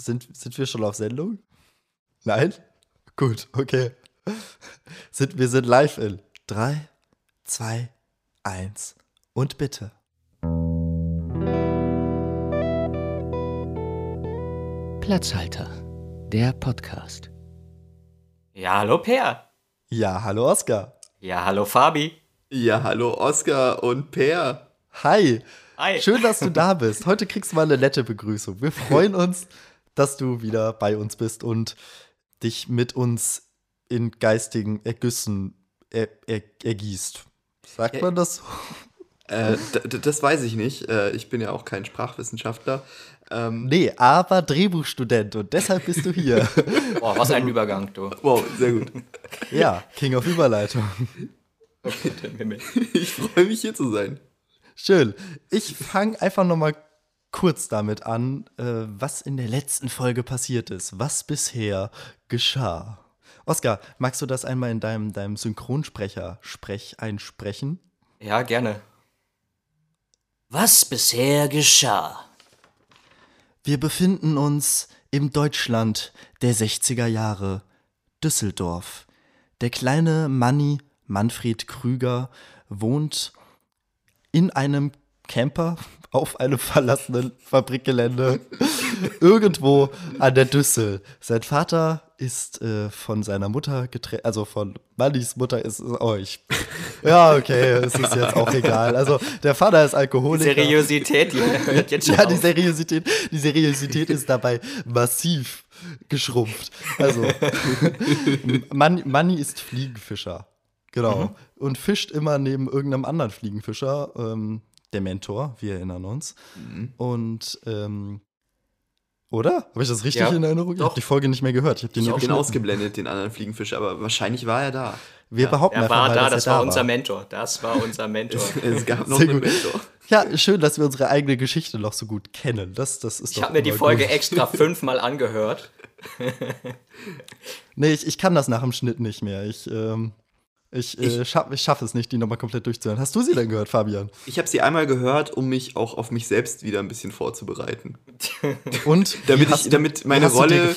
sind, sind wir schon auf Sendung? Nein? Gut, okay. Sind, wir sind live in 3, 2, 1 und bitte. Platzhalter, der Podcast. Ja, hallo Per. Ja, hallo Oskar. Ja, hallo Fabi. Ja, hallo Oskar und Per. Hi. Hi. Schön, dass du da bist. Heute kriegst du mal eine nette Begrüßung. Wir freuen uns, dass du wieder bei uns bist und dich mit uns in geistigen Ergüssen er, er, ergießt. Sagt man das? Äh, das weiß ich nicht. Äh, ich bin ja auch kein Sprachwissenschaftler. Ähm, nee, aber Drehbuchstudent und deshalb bist du hier. Boah, was ein Übergang, du. Wow, sehr gut. Ja, King of Überleitung. ich freue mich hier zu sein. Schön. Ich fange einfach noch mal kurz damit an, äh, was in der letzten Folge passiert ist, was bisher geschah. Oskar, magst du das einmal in deinem, deinem Synchronsprecher sprech einsprechen? Ja, gerne. Was bisher geschah? Wir befinden uns im Deutschland der 60er Jahre, Düsseldorf. Der kleine Manni Manfred Krüger wohnt in einem Camper auf einem verlassenen Fabrikgelände irgendwo an der Düssel. Sein Vater ist äh, von seiner Mutter getrennt, also von Mannis Mutter ist es euch. Oh, ja, okay, es ist jetzt auch egal. Also der Vater ist Alkoholiker. Die Seriosität, die hört jetzt schon Ja, die Seriosität, die Seriosität ist dabei massiv geschrumpft. Also Manni ist Fliegenfischer. Genau. Mhm. Und fischt immer neben irgendeinem anderen Fliegenfischer. Ähm, der Mentor, wir erinnern uns. Mhm. Und ähm, oder? Habe ich das richtig ja, in Erinnerung? Ich habe die Folge nicht mehr gehört. Ich habe den ich den ausgeblendet, den anderen Fliegenfisch, aber wahrscheinlich war er da. Wir ja, behaupten er war mal, da, das war da unser war. Mentor. Das war unser Mentor. es, gab noch Sehr einen gut. Mentor. Ja, schön, dass wir unsere eigene Geschichte noch so gut kennen. Das, das ist ich habe mir die Folge gut. extra fünfmal angehört. nee, ich, ich kann das nach dem Schnitt nicht mehr. Ich, ähm, ich, äh, ich schaffe schaff es nicht, die nochmal komplett durchzuhören. Hast du sie denn gehört, Fabian? Ich habe sie einmal gehört, um mich auch auf mich selbst wieder ein bisschen vorzubereiten. Und damit, ich, damit meine Rolle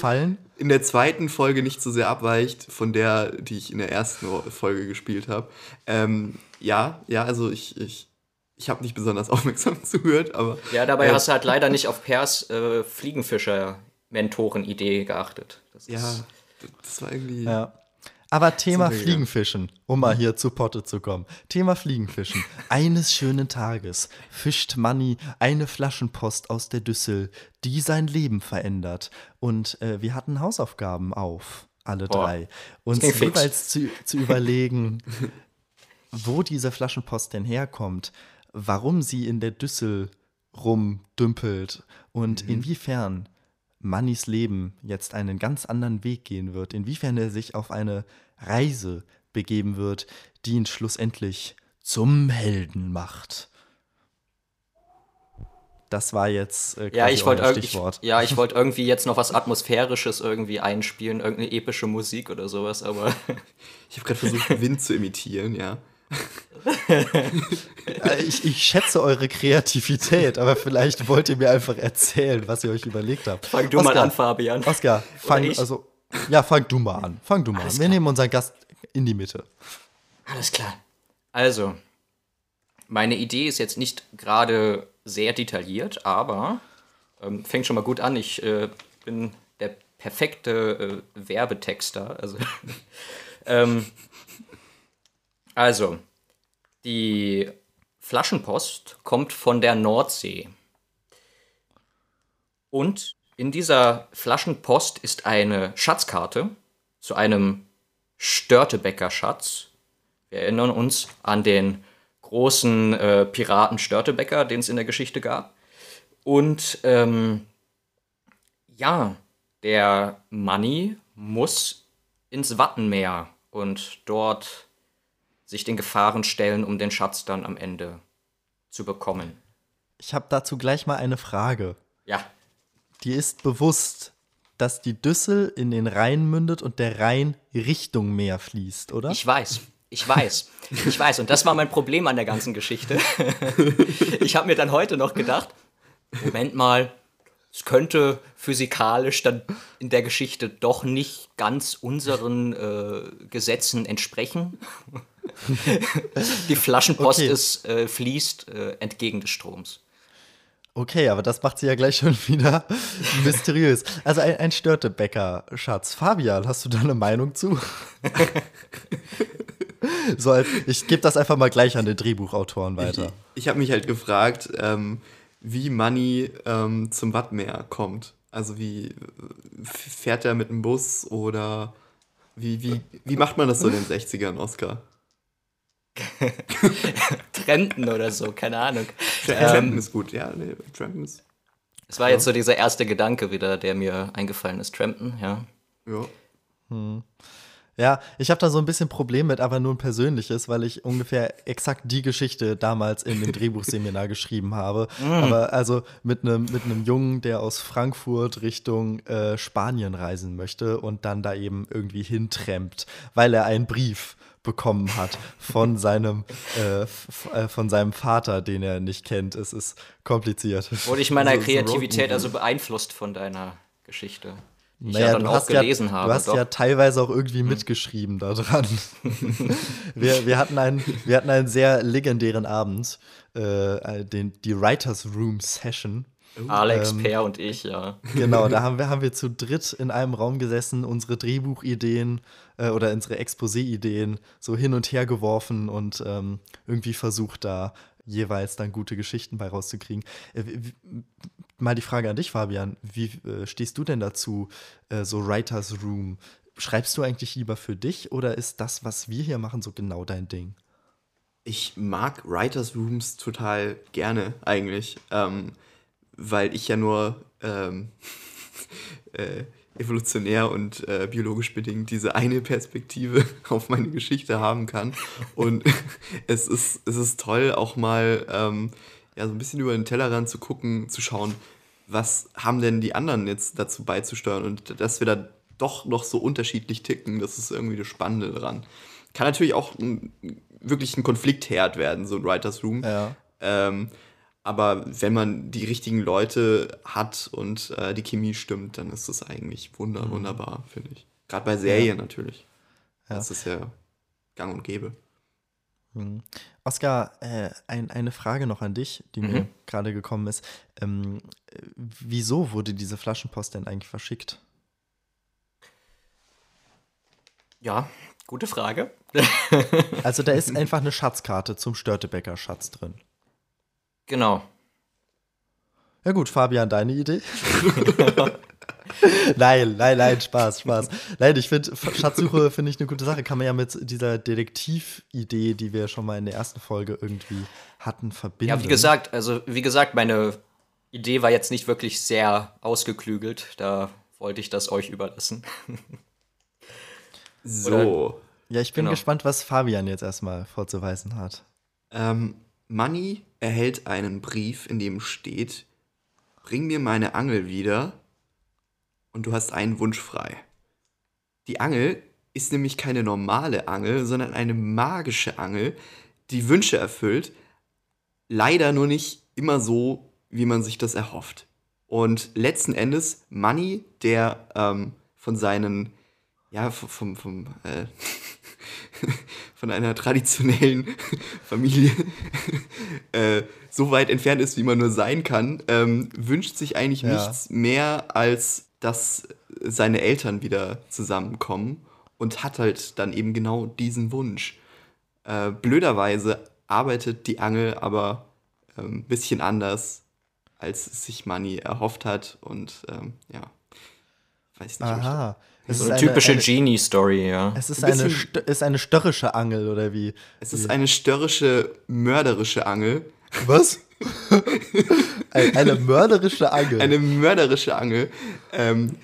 in der zweiten Folge nicht so sehr abweicht von der, die ich in der ersten Folge gespielt habe. Ähm, ja, ja, also ich, ich, ich habe nicht besonders aufmerksam zugehört, aber. Ja, dabei äh, hast du halt leider nicht auf Pers äh, Fliegenfischer-Mentoren-Idee geachtet. Das ja, das war irgendwie. Ja. Aber Thema Fliegenfischen, um mal hier zu Potte zu kommen. Thema Fliegenfischen. Eines schönen Tages fischt Manni eine Flaschenpost aus der Düssel, die sein Leben verändert. Und äh, wir hatten Hausaufgaben auf, alle Boah. drei. Uns jeweils zu, zu überlegen, wo diese Flaschenpost denn herkommt, warum sie in der Düssel rumdümpelt und mhm. inwiefern Mannys Leben jetzt einen ganz anderen Weg gehen wird, inwiefern er sich auf eine Reise begeben wird, die ihn schlussendlich zum Helden macht. Das war jetzt äh, ja, ich wollte Stichwort. Ich, ja, ich wollte irgendwie jetzt noch was Atmosphärisches irgendwie einspielen, irgendeine epische Musik oder sowas, aber. ich habe gerade versucht, Wind zu imitieren, ja. Äh, ich, ich, schätze eure Kreativität, aber vielleicht wollt ihr mir einfach erzählen, was ihr euch überlegt habt. Fang du Oscar, mal an, Fabian. Oscar, fang, also, ja, fang du mal an. Fang du mal Alles an. Wir klar. nehmen unseren Gast in die Mitte. Alles klar. Also, meine Idee ist jetzt nicht gerade sehr detailliert, aber ähm, fängt schon mal gut an. Ich äh, bin der perfekte äh, Werbetexter. Also, ähm, also, die Flaschenpost kommt von der Nordsee. Und in dieser Flaschenpost ist eine Schatzkarte zu einem Störtebecker-Schatz. Wir erinnern uns an den großen äh, Piraten Störtebecker, den es in der Geschichte gab. Und ähm, ja, der Manni muss ins Wattenmeer und dort sich den Gefahren stellen, um den Schatz dann am Ende zu bekommen. Ich habe dazu gleich mal eine Frage. Ja. Dir ist bewusst, dass die Düssel in den Rhein mündet und der Rhein Richtung Meer fließt, oder? Ich weiß. Ich weiß. Ich weiß. Und das war mein Problem an der ganzen Geschichte. ich habe mir dann heute noch gedacht, Moment mal, es könnte physikalisch dann in der Geschichte doch nicht ganz unseren äh, Gesetzen entsprechen. Die Flaschenpost okay. ist, äh, fließt äh, entgegen des Stroms. Okay, aber das macht sie ja gleich schon wieder mysteriös. Also ein, ein Störtebäcker, Schatz. Fabian, hast du da eine Meinung zu? so, ich gebe das einfach mal gleich an den Drehbuchautoren weiter. Ich, ich habe mich halt gefragt, ähm, wie Money ähm, zum Wattmeer kommt. Also wie fährt er mit dem Bus oder wie, wie, wie macht man das so in den 60ern, Oscar? Trenten oder so, keine Ahnung. Trenten ähm, ist gut, ja. Nee, Trenten ist. Es war ja. jetzt so dieser erste Gedanke wieder, der mir eingefallen ist. Trampen, ja. Ja. Hm. Ja, ich habe da so ein bisschen Problem mit, aber nur ein persönliches, weil ich ungefähr exakt die Geschichte damals in dem Drehbuchseminar geschrieben habe. Mm. Aber also mit einem mit Jungen, der aus Frankfurt Richtung äh, Spanien reisen möchte und dann da eben irgendwie hintrampt, weil er einen Brief bekommen hat von seinem, äh, äh, von seinem Vater, den er nicht kennt. Es ist kompliziert. Wurde ich meiner also, Kreativität also beeinflusst von deiner Geschichte? Naja, ja dann auch gelesen ja, habe. Du hast doch. ja teilweise auch irgendwie hm. mitgeschrieben daran. wir, wir, hatten einen, wir hatten einen sehr legendären Abend, äh, den, die Writers Room Session. Alex, ähm, Per und ich, ja. Genau, da haben wir, haben wir zu dritt in einem Raum gesessen, unsere Drehbuchideen äh, oder unsere Exposé-Ideen so hin und her geworfen und ähm, irgendwie versucht, da jeweils dann gute Geschichten bei rauszukriegen. Äh, mal die Frage an dich, Fabian. Wie äh, stehst du denn dazu, äh, so Writers Room? Schreibst du eigentlich lieber für dich oder ist das, was wir hier machen, so genau dein Ding? Ich mag Writers Rooms total gerne eigentlich, ähm, weil ich ja nur ähm, äh, evolutionär und äh, biologisch bedingt diese eine Perspektive auf meine Geschichte haben kann. Und es ist, es ist toll, auch mal ähm, ja, so ein bisschen über den Tellerrand zu gucken, zu schauen, was haben denn die anderen jetzt dazu beizusteuern und dass wir da doch noch so unterschiedlich ticken, das ist irgendwie das Spannende dran. Kann natürlich auch ein, wirklich ein Konfliktherd werden, so ein Writers Room. Ja. Ähm, aber wenn man die richtigen Leute hat und äh, die Chemie stimmt, dann ist das eigentlich wunder mhm. wunderbar, finde ich. Gerade bei Serien ja. natürlich. Ja. Das ist ja gang und gäbe. Mhm. Oskar, äh, ein, eine Frage noch an dich, die mhm. mir gerade gekommen ist. Ähm, wieso wurde diese Flaschenpost denn eigentlich verschickt? Ja, gute Frage. also da ist einfach eine Schatzkarte zum Störtebecker-Schatz drin. Genau. Ja gut, Fabian, deine Idee? nein, nein, nein, Spaß, Spaß. Nein, ich finde, Schatzsuche finde ich eine gute Sache. Kann man ja mit dieser Detektividee, die wir schon mal in der ersten Folge irgendwie hatten, verbinden. Ja, wie gesagt, also wie gesagt, meine Idee war jetzt nicht wirklich sehr ausgeklügelt. Da wollte ich das euch überlassen. so. Oder? Ja, ich bin genau. gespannt, was Fabian jetzt erstmal vorzuweisen hat. Ähm, Money erhält einen Brief, in dem steht, bring mir meine Angel wieder und du hast einen Wunsch frei. Die Angel ist nämlich keine normale Angel, sondern eine magische Angel, die Wünsche erfüllt, leider nur nicht immer so, wie man sich das erhofft. Und letzten Endes Money, der ähm, von seinen, ja, vom, vom, äh, von einer traditionellen Familie äh, so weit entfernt ist, wie man nur sein kann, ähm, wünscht sich eigentlich ja. nichts mehr, als dass seine Eltern wieder zusammenkommen und hat halt dann eben genau diesen Wunsch. Äh, blöderweise arbeitet die Angel aber ein ähm, bisschen anders, als sich Money erhofft hat und ähm, ja, weiß nicht. Aha. Es so eine, eine typische Genie-Story, ja. Es ist, ein eine, ist eine störrische Angel, oder wie? Es ist eine störrische, mörderische Angel. Was? eine mörderische Angel. Eine mörderische Angel, ähm,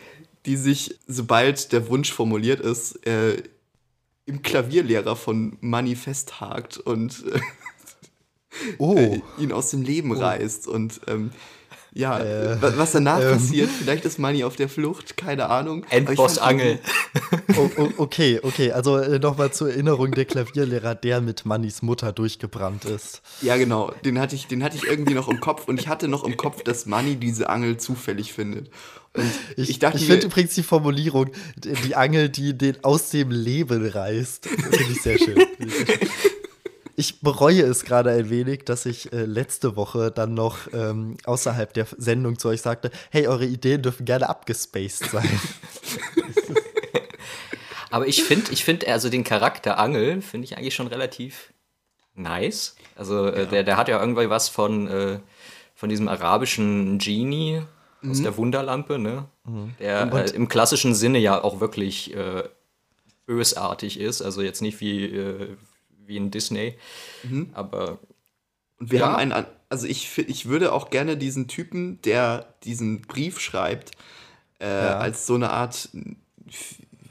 die sich, sobald der Wunsch formuliert ist, äh, im Klavierlehrer von Money festhakt und äh, oh. äh, ihn aus dem Leben oh. reißt. Und ähm, Ja, äh, was danach ähm, passiert, vielleicht ist Manny auf der Flucht, keine Ahnung. Endboss-Angel. oh, oh, okay, okay, also äh, nochmal zur Erinnerung, der Klavierlehrer, der mit Mannys Mutter durchgebrannt ist. Ja, genau, den hatte ich, den hatte ich irgendwie noch im Kopf und ich hatte noch im Kopf, dass Manny diese Angel zufällig findet. Und ich, ich, ich finde übrigens die Formulierung, die Angel, die den aus dem Leben reißt, finde ich sehr schön. Ich bereue es gerade ein wenig, dass ich äh, letzte Woche dann noch ähm, außerhalb der Sendung zu euch sagte, hey, eure Ideen dürfen gerne abgespaced sein. Aber ich finde, ich finde, also den Charakter Angel finde ich eigentlich schon relativ nice. Also äh, ja. der, der hat ja irgendwie was von, äh, von diesem arabischen Genie mhm. aus der Wunderlampe, ne? Mhm. Der äh, im klassischen Sinne ja auch wirklich äh, bösartig ist. Also jetzt nicht wie, äh, wie in Disney. Mhm. Aber. Und wir ja. haben einen, also ich, ich würde auch gerne diesen Typen, der diesen Brief schreibt, äh, ja. als so eine Art,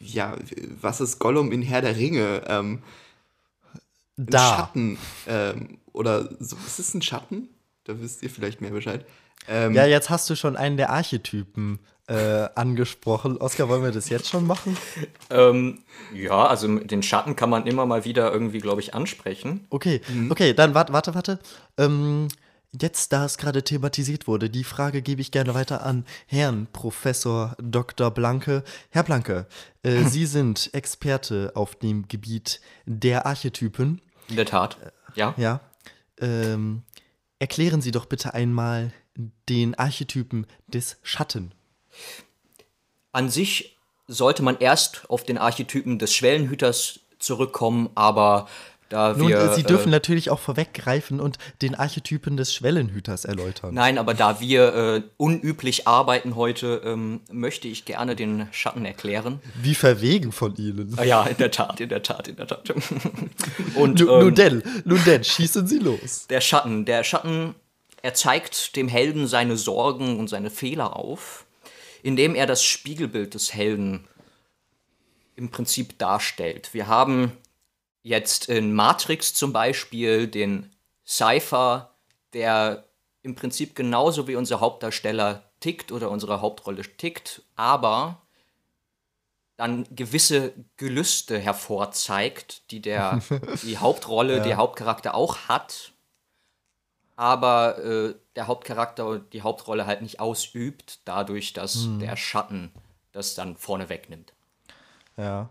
ja, was ist Gollum in Herr der Ringe? Ähm, da. Schatten. Ähm, oder so, ist es ein Schatten? Da wisst ihr vielleicht mehr Bescheid. Ähm, ja, jetzt hast du schon einen der Archetypen äh, angesprochen. Oskar, wollen wir das jetzt schon machen? Ähm, ja, also den Schatten kann man immer mal wieder irgendwie, glaube ich, ansprechen. Okay, mhm. okay, dann warte, warte, warte. Ähm, jetzt, da es gerade thematisiert wurde, die Frage gebe ich gerne weiter an Herrn Professor Dr. Blanke. Herr Blanke, äh, Sie sind Experte auf dem Gebiet der Archetypen. In der Tat, ja. Ja. Ähm, erklären Sie doch bitte einmal den Archetypen des Schatten. An sich sollte man erst auf den Archetypen des Schwellenhüters zurückkommen, aber da Nun, wir, Sie dürfen äh, natürlich auch vorweggreifen und den Archetypen des Schwellenhüters erläutern. Nein, aber da wir äh, unüblich arbeiten heute, ähm, möchte ich gerne den Schatten erklären. Wie verwegen von Ihnen. Ah, ja, in der Tat, in der Tat, in der Tat. und, ähm, nun denn, nun denn, schießen Sie los. Der Schatten, der Schatten, er zeigt dem Helden seine Sorgen und seine Fehler auf indem er das Spiegelbild des Helden im Prinzip darstellt. Wir haben jetzt in Matrix zum Beispiel den Cypher, der im Prinzip genauso wie unser Hauptdarsteller tickt oder unsere Hauptrolle tickt, aber dann gewisse Gelüste hervorzeigt, die der die Hauptrolle, ja. der Hauptcharakter auch hat aber äh, der Hauptcharakter die Hauptrolle halt nicht ausübt, dadurch, dass hm. der Schatten das dann vorne wegnimmt. Ja.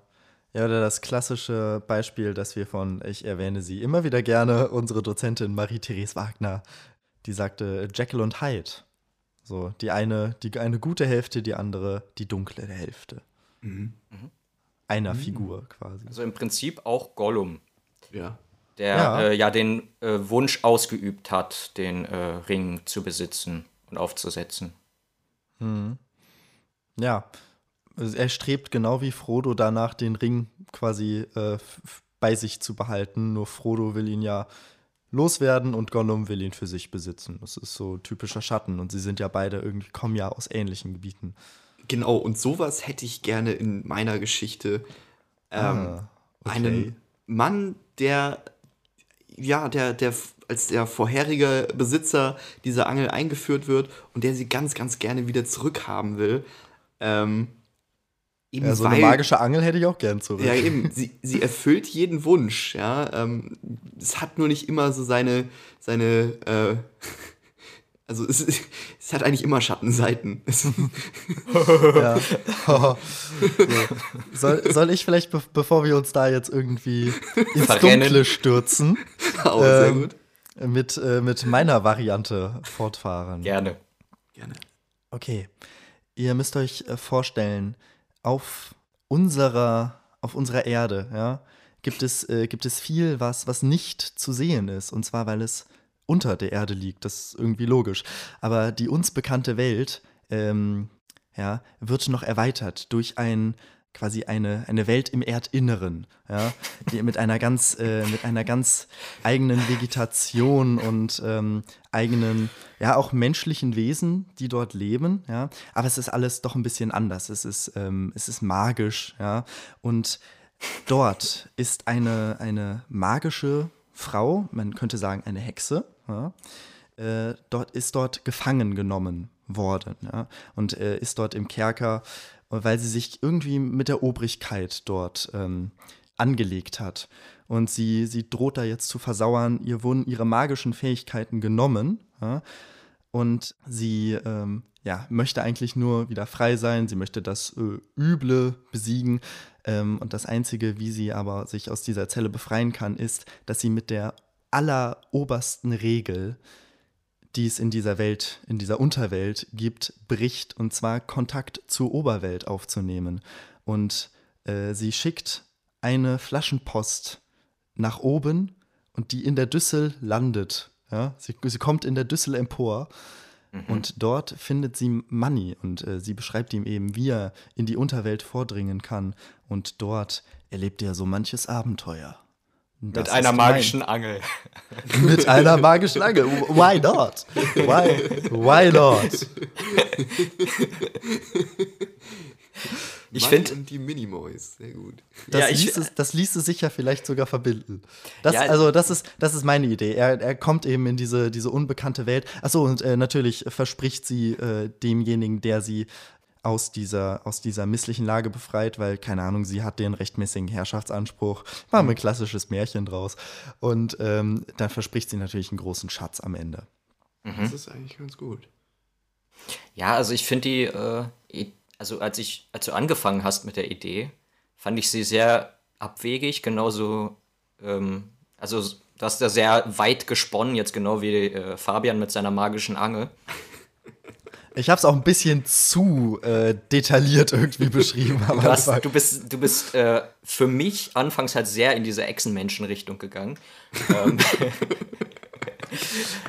Ja, oder das klassische Beispiel, das wir von, ich erwähne sie immer wieder gerne, unsere Dozentin Marie-Therese Wagner, die sagte Jekyll und Hyde. So, die eine, die eine gute Hälfte, die andere die dunkle Hälfte. Mhm. Mhm. Einer mhm. Figur quasi. Also im Prinzip auch Gollum. Ja der ja, äh, ja den äh, Wunsch ausgeübt hat, den äh, Ring zu besitzen und aufzusetzen. Hm. Ja, also er strebt genau wie Frodo danach, den Ring quasi äh, bei sich zu behalten. Nur Frodo will ihn ja loswerden und Gollum will ihn für sich besitzen. Das ist so typischer Schatten und sie sind ja beide irgendwie, kommen ja aus ähnlichen Gebieten. Genau, und sowas hätte ich gerne in meiner Geschichte. Ähm, ah, okay. Einen Mann, der ja, der, der als der vorherige Besitzer dieser Angel eingeführt wird und der sie ganz, ganz gerne wieder zurückhaben will. Ähm, eben ja, so weil, eine magische Angel hätte ich auch gern zurück. Ja, eben. Sie, sie erfüllt jeden Wunsch, ja. Ähm, es hat nur nicht immer so seine, seine äh, also es, es, hat eigentlich immer Schattenseiten. ja. Soll, soll, ich vielleicht, be bevor wir uns da jetzt irgendwie ins Verrennen. Dunkle stürzen, oh, sehr ähm, gut. Mit, äh, mit meiner Variante fortfahren? Gerne. Gerne. Okay. Ihr müsst euch äh, vorstellen, auf unserer, auf unserer Erde, ja, gibt es, äh, gibt es viel, was, was nicht zu sehen ist. Und zwar, weil es unter der Erde liegt. Das ist irgendwie logisch. Aber die uns bekannte Welt ähm, ja, wird noch erweitert durch ein quasi eine, eine Welt im Erdinneren, ja, mit einer ganz, äh, mit einer ganz eigenen Vegetation und ähm, eigenen, ja, auch menschlichen Wesen, die dort leben, ja. Aber es ist alles doch ein bisschen anders. Es ist, ähm, es ist magisch, ja. Und dort ist eine, eine magische Frau, man könnte sagen eine Hexe, ja, äh, dort ist dort gefangen genommen worden ja? und äh, ist dort im Kerker, weil sie sich irgendwie mit der Obrigkeit dort ähm, angelegt hat. Und sie, sie droht da jetzt zu versauern. Ihr wurden ihre magischen Fähigkeiten genommen. Ja? Und sie ähm, ja, möchte eigentlich nur wieder frei sein. Sie möchte das äh, Üble besiegen. Ähm, und das Einzige, wie sie aber sich aus dieser Zelle befreien kann, ist, dass sie mit der allerobersten Regel, die es in dieser Welt, in dieser Unterwelt gibt, bricht. Und zwar Kontakt zur Oberwelt aufzunehmen. Und äh, sie schickt eine Flaschenpost nach oben und die in der Düssel landet. Ja? Sie, sie kommt in der Düssel empor mhm. und dort findet sie Money und äh, sie beschreibt ihm eben, wie er in die Unterwelt vordringen kann und dort erlebt er so manches Abenteuer. Das Mit einer magischen Angel. Mit einer magischen Angel. Why not? Why, why not? Ich finde die Minimoys, sehr gut. Das, ja, ließ es, das ließe sich ja vielleicht sogar verbinden. Das, ja, also das ist, das ist meine Idee. Er, er kommt eben in diese, diese unbekannte Welt. Achso, und äh, natürlich verspricht sie äh, demjenigen, der sie aus dieser, aus dieser misslichen Lage befreit, weil, keine Ahnung, sie hat den rechtmäßigen Herrschaftsanspruch. War ein klassisches Märchen draus. Und ähm, dann verspricht sie natürlich einen großen Schatz am Ende. Mhm. Das ist eigentlich ganz gut. Ja, also ich finde die äh, also als ich, als du angefangen hast mit der Idee, fand ich sie sehr abwegig, genauso, ähm, also du hast da sehr weit gesponnen, jetzt genau wie äh, Fabian mit seiner magischen Angel. Ich habe es auch ein bisschen zu äh, detailliert irgendwie beschrieben. du, hast, du, bist, du bist äh, für mich anfangs halt sehr in diese Echsenmenschen-Richtung gegangen. Ähm,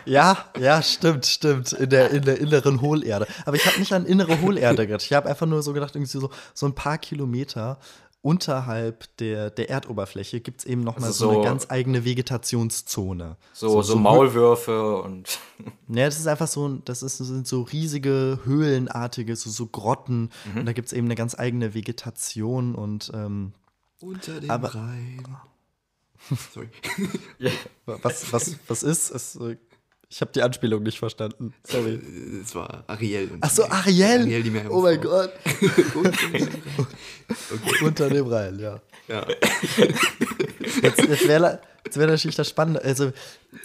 ja, ja, stimmt, stimmt. In der, in der inneren Hohlerde. Aber ich habe nicht an innere Hohlerde gedacht. Ich habe einfach nur so gedacht, irgendwie so, so ein paar Kilometer unterhalb der, der Erdoberfläche gibt es eben nochmal also so, so eine ganz eigene Vegetationszone. So, so, so Maulwürfe und. Ja, das ist einfach so, das, ist, das sind so riesige, höhlenartige, so, so Grotten. Mhm. Und da gibt es eben eine ganz eigene Vegetation und. Ähm, Unter dem aber, Rhein. Sorry. was, was, was ist? Es, äh, ich habe die Anspielung nicht verstanden. Sorry. Es war Ariel. Ach so, Ariel? Ariel die oh mein Gott. okay. Unter dem Rhein, ja. ja. Jetzt, jetzt wäre wär natürlich das Spannende. Also,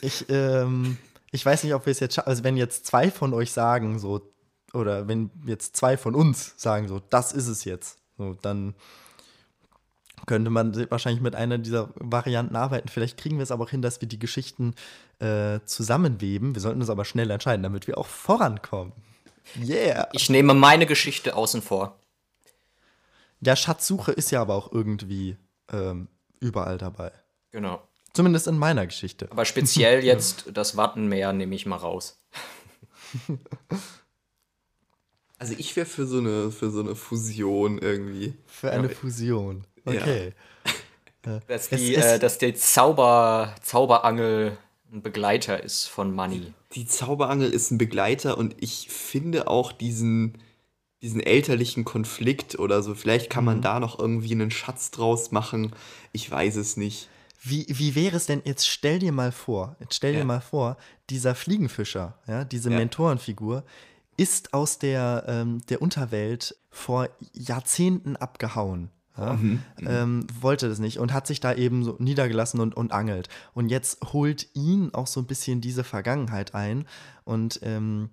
ich, ähm, ich weiß nicht, ob wir es jetzt schaffen. Also, wenn jetzt zwei von euch sagen, so, oder wenn jetzt zwei von uns sagen, so, das ist es jetzt, so, dann könnte man wahrscheinlich mit einer dieser Varianten arbeiten. Vielleicht kriegen wir es aber auch hin, dass wir die Geschichten äh, zusammenweben. Wir sollten uns aber schnell entscheiden, damit wir auch vorankommen. Yeah. Ich nehme meine Geschichte außen vor. Ja, Schatzsuche ist ja aber auch irgendwie ähm, überall dabei. Genau. Zumindest in meiner Geschichte. Aber speziell jetzt das Wattenmeer nehme ich mal raus. Also ich wäre für so eine für so eine Fusion irgendwie. Für eine Fusion. Okay. Ja. dass, die, äh, dass der Zauber, Zauberangel ein Begleiter ist von Money. Die Zauberangel ist ein Begleiter und ich finde auch diesen, diesen elterlichen Konflikt oder so, vielleicht kann man mhm. da noch irgendwie einen Schatz draus machen. Ich weiß es nicht. Wie, wie wäre es denn, jetzt stell dir mal vor, jetzt stell ja. dir mal vor, dieser Fliegenfischer, ja, diese ja. Mentorenfigur, ist aus der, ähm, der Unterwelt vor Jahrzehnten abgehauen. Ja, mhm. ähm, wollte das nicht und hat sich da eben so niedergelassen und, und angelt. Und jetzt holt ihn auch so ein bisschen diese Vergangenheit ein und ähm,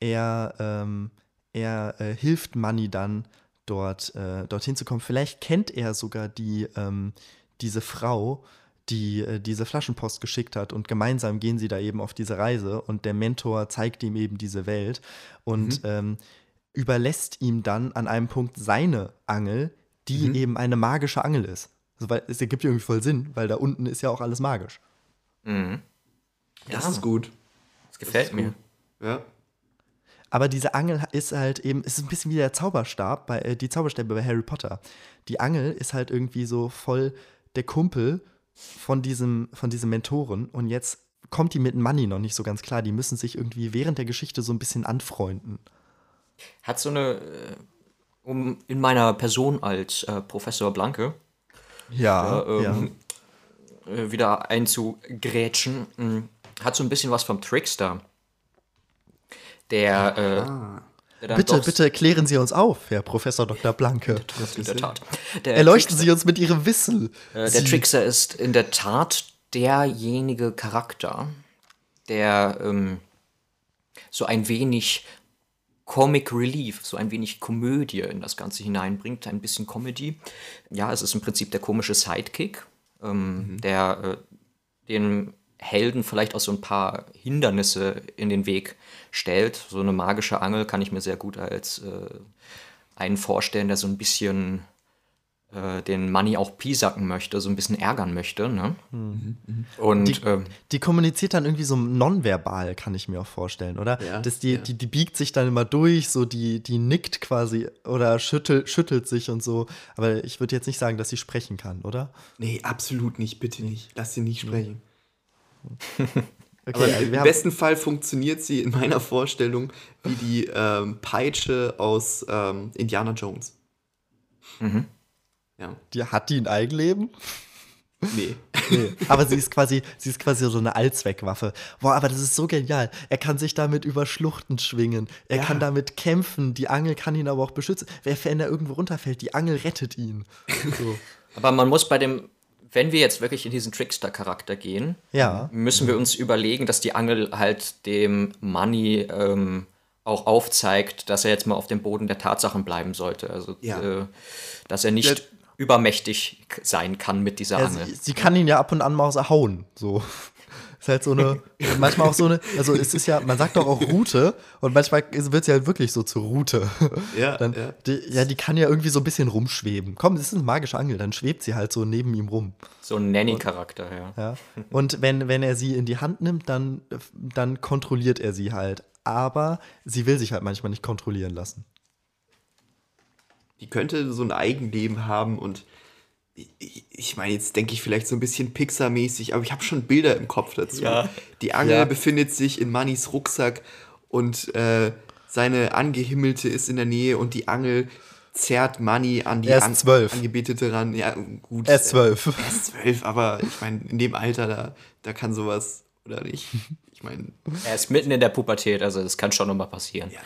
er, ähm, er äh, hilft Manny dann dort äh, dorthin zu kommen. Vielleicht kennt er sogar die, ähm, diese Frau, die äh, diese Flaschenpost geschickt hat und gemeinsam gehen sie da eben auf diese Reise und der Mentor zeigt ihm eben diese Welt und mhm. ähm, überlässt ihm dann an einem Punkt seine Angel, die mhm. eben eine magische Angel ist. Also, weil es ergibt irgendwie voll Sinn, weil da unten ist ja auch alles magisch. Mhm. Das ja. ist gut. Das gefällt das mir. Gut. Ja. Aber diese Angel ist halt eben, ist ein bisschen wie der Zauberstab, bei, äh, die Zauberstäbe bei Harry Potter. Die Angel ist halt irgendwie so voll der Kumpel von diesem, von diesem Mentoren und jetzt kommt die mit Money noch nicht so ganz klar. Die müssen sich irgendwie während der Geschichte so ein bisschen anfreunden. Hat so eine, äh, um in meiner Person als äh, Professor Blanke ja, äh, ähm, ja. wieder einzugrätschen, hm, hat so ein bisschen was vom Trickster. der, äh, Bitte, bitte klären Sie uns auf, Herr Professor Dr. Blanke. In der Tat. Der Erleuchten Trickster, Sie uns mit Ihrem Wissen. Äh, der Trickster ist in der Tat derjenige Charakter, der ähm, so ein wenig Comic Relief, so ein wenig Komödie in das Ganze hineinbringt, ein bisschen Comedy. Ja, es ist im Prinzip der komische Sidekick, ähm, mhm. der äh, den Helden vielleicht auch so ein paar Hindernisse in den Weg stellt. So eine magische Angel kann ich mir sehr gut als äh, einen vorstellen, der so ein bisschen äh, den Money auch piesacken möchte, so ein bisschen ärgern möchte. Ne? Mhm, mhm. Und die, ähm, die, kommuniziert dann irgendwie so nonverbal, kann ich mir auch vorstellen, oder? Ja, Dass die, ja. die, die biegt sich dann immer durch, so die, die nickt quasi oder schüttelt, schüttelt sich und so. Aber ich würde jetzt nicht sagen, dass sie sprechen kann, oder? Nee, absolut nicht, bitte nicht. Lass sie nicht sprechen. Okay, also Im besten Fall funktioniert sie in meiner Vorstellung wie die ähm, Peitsche aus ähm, Indiana Jones. Mhm. Ja. Die, hat die ein Eigenleben? Nee. nee. Aber sie ist quasi, sie ist quasi so eine Allzweckwaffe. Boah, aber das ist so genial. Er kann sich damit über Schluchten schwingen. Er ja. kann damit kämpfen. Die Angel kann ihn aber auch beschützen. Wenn er irgendwo runterfällt, die Angel rettet ihn. So. aber man muss bei dem wenn wir jetzt wirklich in diesen Trickster-Charakter gehen, ja. müssen wir uns überlegen, dass die Angel halt dem Money ähm, auch aufzeigt, dass er jetzt mal auf dem Boden der Tatsachen bleiben sollte. Also, ja. äh, dass er nicht der, übermächtig sein kann mit dieser Angel. Sie, sie, kann ihn ja ab und an mal hauen, so. Ist halt so eine, manchmal auch so eine, also es ist ja, man sagt doch auch Route und manchmal wird sie halt wirklich so zur Route. Ja, dann, ja. Die, ja, die kann ja irgendwie so ein bisschen rumschweben. Komm, das ist eine magische Angel, dann schwebt sie halt so neben ihm rum. So ein Nanny-Charakter, ja. ja. Und wenn, wenn er sie in die Hand nimmt, dann, dann kontrolliert er sie halt. Aber sie will sich halt manchmal nicht kontrollieren lassen. Die könnte so ein Eigenleben haben und ich meine, jetzt denke ich vielleicht so ein bisschen Pixar-mäßig, aber ich habe schon Bilder im Kopf dazu. Ja. Die Angel ja. befindet sich in Mannys Rucksack und äh, seine Angehimmelte ist in der Nähe und die Angel zerrt Manny an die An Angebetete ran. Ja, gut. Er ist zwölf. Er ist zwölf, aber ich meine, in dem Alter, da, da kann sowas, oder nicht? Ich meine. Er ist mitten in der Pubertät, also das kann schon nochmal passieren. Ja,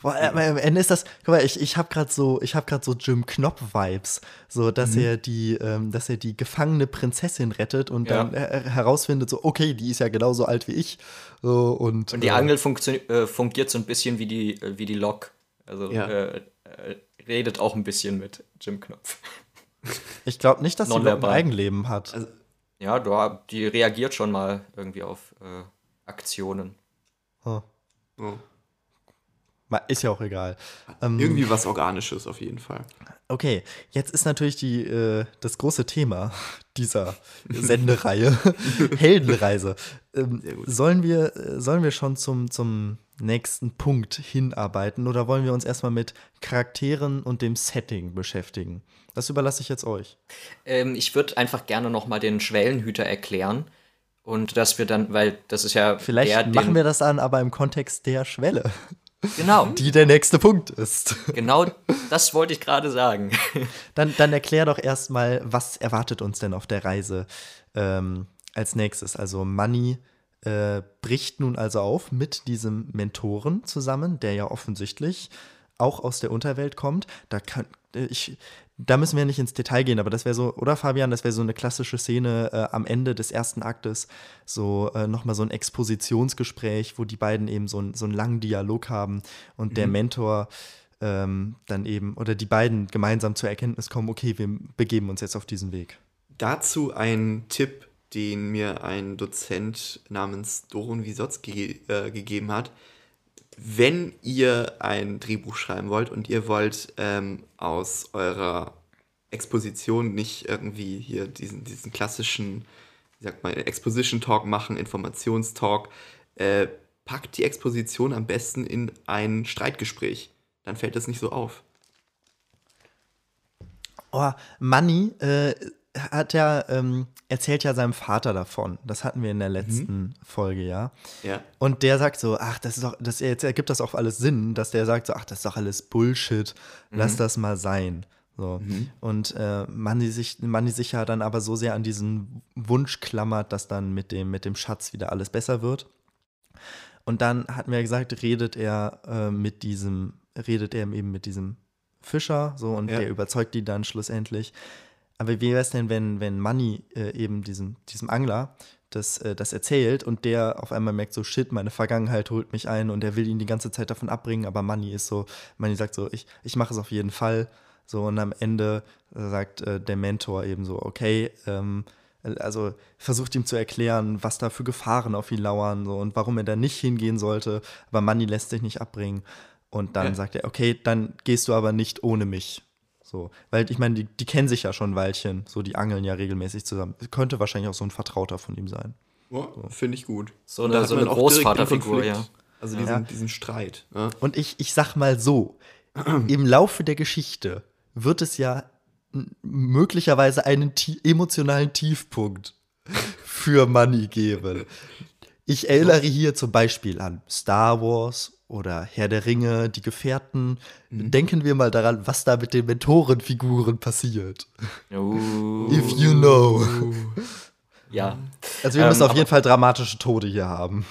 Boah, am Ende ist das, guck mal, ich, ich habe gerade so, ich habe gerade so Jim Knopf-Vibes, so dass mhm. er die, ähm, dass er die gefangene Prinzessin rettet und ja. dann äh, herausfindet, so, okay, die ist ja genauso alt wie ich. So, und, und die äh, Angel äh, fungiert so ein bisschen wie die, äh, wie die Lok. Also ja. Äh, äh, redet auch ein bisschen mit Jim Knopf. Ich glaube nicht, dass sie ein Eigenleben hat. Also, ja, du, die reagiert schon mal irgendwie auf Aktionen. Huh. Oh. Ist ja auch egal. Ähm, Irgendwie was Organisches auf jeden Fall. Okay, jetzt ist natürlich die, äh, das große Thema dieser Sendereihe Heldenreise. Ähm, sollen, wir, äh, sollen wir schon zum, zum nächsten Punkt hinarbeiten oder wollen wir uns erstmal mit Charakteren und dem Setting beschäftigen? Das überlasse ich jetzt euch. Ähm, ich würde einfach gerne nochmal den Schwellenhüter erklären und dass wir dann, weil das ist ja. Vielleicht der, machen wir das dann aber im Kontext der Schwelle. Genau. Die der nächste Punkt ist. Genau, das wollte ich gerade sagen. Dann, dann erklär doch erstmal, was erwartet uns denn auf der Reise ähm, als nächstes? Also Money äh, bricht nun also auf mit diesem Mentoren zusammen, der ja offensichtlich auch aus der Unterwelt kommt. Da kann, ich, da müssen wir nicht ins Detail gehen, aber das wäre so, oder Fabian, das wäre so eine klassische Szene äh, am Ende des ersten Aktes, so äh, nochmal so ein Expositionsgespräch, wo die beiden eben so, ein, so einen langen Dialog haben und mhm. der Mentor ähm, dann eben, oder die beiden gemeinsam zur Erkenntnis kommen, okay, wir begeben uns jetzt auf diesen Weg. Dazu ein Tipp, den mir ein Dozent namens Doron Wisotzki äh, gegeben hat wenn ihr ein Drehbuch schreiben wollt und ihr wollt ähm, aus eurer Exposition nicht irgendwie hier diesen, diesen klassischen, wie sagt man, Exposition-Talk machen, Informationstalk, äh, packt die Exposition am besten in ein Streitgespräch. Dann fällt das nicht so auf. Oh, Money äh, hat ja, ähm, erzählt ja seinem Vater davon. Das hatten wir in der letzten mhm. Folge, ja. Ja. Und der sagt so, ach, das ist doch, das, jetzt ergibt das auch alles Sinn, dass der sagt so, ach, das ist doch alles Bullshit, lass mhm. das mal sein. So. Mhm. Und äh, Manni sich, Manni sich ja dann aber so sehr an diesen Wunsch klammert, dass dann mit dem, mit dem Schatz wieder alles besser wird. Und dann hatten wir ja gesagt, redet er äh, mit diesem, redet er eben mit diesem Fischer, so, und ja. der überzeugt die dann schlussendlich. Aber wie wäre es denn, wenn, wenn Manny äh, eben diesem, diesem Angler das, äh, das erzählt und der auf einmal merkt so, shit, meine Vergangenheit holt mich ein und er will ihn die ganze Zeit davon abbringen, aber Manny ist so, Manny sagt so, ich, ich mache es auf jeden Fall. So, und am Ende sagt äh, der Mentor eben so, okay, ähm, also versucht ihm zu erklären, was da für Gefahren auf ihn lauern so, und warum er da nicht hingehen sollte, aber Manny lässt sich nicht abbringen. Und dann ja. sagt er, okay, dann gehst du aber nicht ohne mich. So, weil ich meine, die, die kennen sich ja schon ein Weilchen, so die angeln ja regelmäßig zusammen. Könnte wahrscheinlich auch so ein Vertrauter von ihm sein. Ja, so. Finde ich gut. So, eine, so eine Großvaterfigur, ja. Also diesen, ja. diesen Streit. Ja. Und ich, ich sag mal so, im Laufe der Geschichte wird es ja möglicherweise einen emotionalen Tiefpunkt für Money geben. Ich erinnere hier zum Beispiel an Star Wars oder Herr der Ringe, die Gefährten. Mhm. Denken wir mal daran, was da mit den Mentorenfiguren passiert. Oh. If you know. Ja. Also wir müssen ähm, auf jeden Fall dramatische Tode hier haben.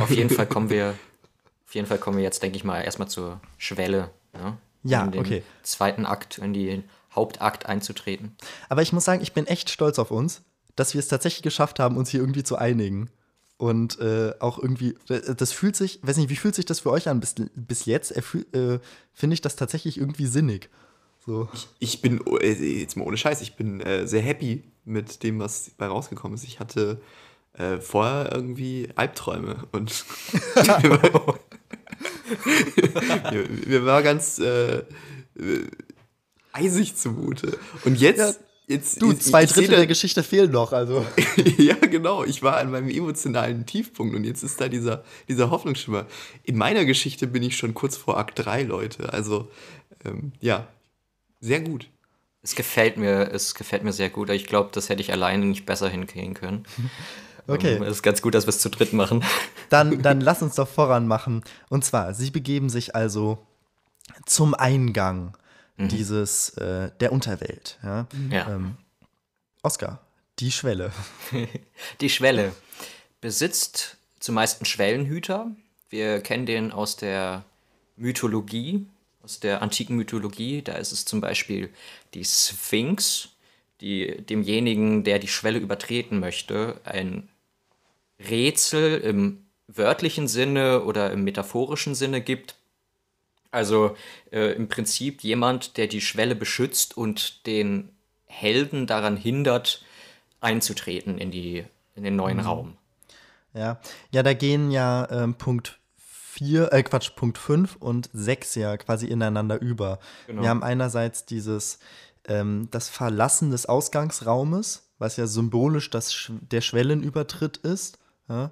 Auf jeden Fall kommen wir, auf jeden Fall kommen wir jetzt, denke ich mal, erstmal zur Schwelle. Ne? Ja, in den okay. Zweiten Akt, in den Hauptakt einzutreten. Aber ich muss sagen, ich bin echt stolz auf uns, dass wir es tatsächlich geschafft haben, uns hier irgendwie zu einigen. Und äh, auch irgendwie, das fühlt sich, weiß nicht, wie fühlt sich das für euch an bis, bis jetzt? Äh, Finde ich das tatsächlich irgendwie sinnig. So. Ich, ich, bin, äh, jetzt mal ohne Scheiß, ich bin äh, sehr happy mit dem, was bei rausgekommen ist. Ich hatte äh, vorher irgendwie Albträume und mir, mir, war ganz äh, eisig zumute. Und jetzt. Ja. Jetzt, du, zwei ich, Drittel der Geschichte fehlen noch, also. ja, genau. Ich war an meinem emotionalen Tiefpunkt und jetzt ist da dieser, dieser Hoffnungsschimmer. In meiner Geschichte bin ich schon kurz vor Akt 3, Leute. Also, ähm, ja, sehr gut. Es gefällt mir, es gefällt mir sehr gut. Ich glaube, das hätte ich alleine nicht besser hinkriegen können. Okay. Um, es ist ganz gut, dass wir es zu dritt machen. Dann, dann lass uns doch voran machen. Und zwar, sie begeben sich also zum Eingang mhm. dieses äh, der Unterwelt. Ja. ja. Ähm, Oscar, die Schwelle. die Schwelle besitzt zumeist einen Schwellenhüter. Wir kennen den aus der Mythologie, aus der antiken Mythologie. Da ist es zum Beispiel die Sphinx, die demjenigen, der die Schwelle übertreten möchte, ein Rätsel im wörtlichen Sinne oder im metaphorischen Sinne gibt, also äh, im Prinzip jemand, der die Schwelle beschützt und den Helden daran hindert, einzutreten in, die, in den neuen mhm. Raum. Ja, ja, da gehen ja ähm, Punkt 4, äh Quatsch, Punkt 5 und 6 ja quasi ineinander über. Genau. Wir haben einerseits dieses, ähm, das Verlassen des Ausgangsraumes, was ja symbolisch das, der Schwellenübertritt ist. Ja?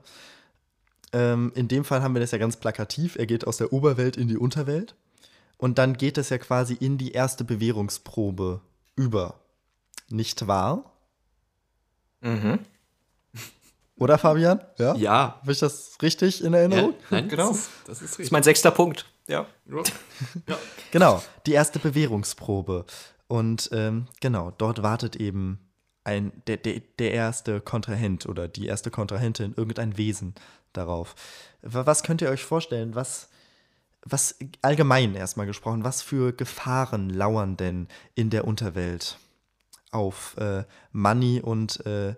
Ähm, in dem Fall haben wir das ja ganz plakativ. Er geht aus der Oberwelt in die Unterwelt. Und dann geht es ja quasi in die erste Bewährungsprobe über. Nicht wahr? Mhm. Oder Fabian? Ja. Ja. Habe ich das richtig in Erinnerung? Ja, nein, genau. Das ist, das ist, richtig. Das ist mein sechster Punkt. Ja. ja. Genau, die erste Bewährungsprobe. Und ähm, genau, dort wartet eben ein, der, der, der erste Kontrahent oder die erste Kontrahentin, irgendein Wesen darauf. Was könnt ihr euch vorstellen? Was, was allgemein erstmal gesprochen, was für Gefahren lauern denn in der Unterwelt auf äh, Money und äh,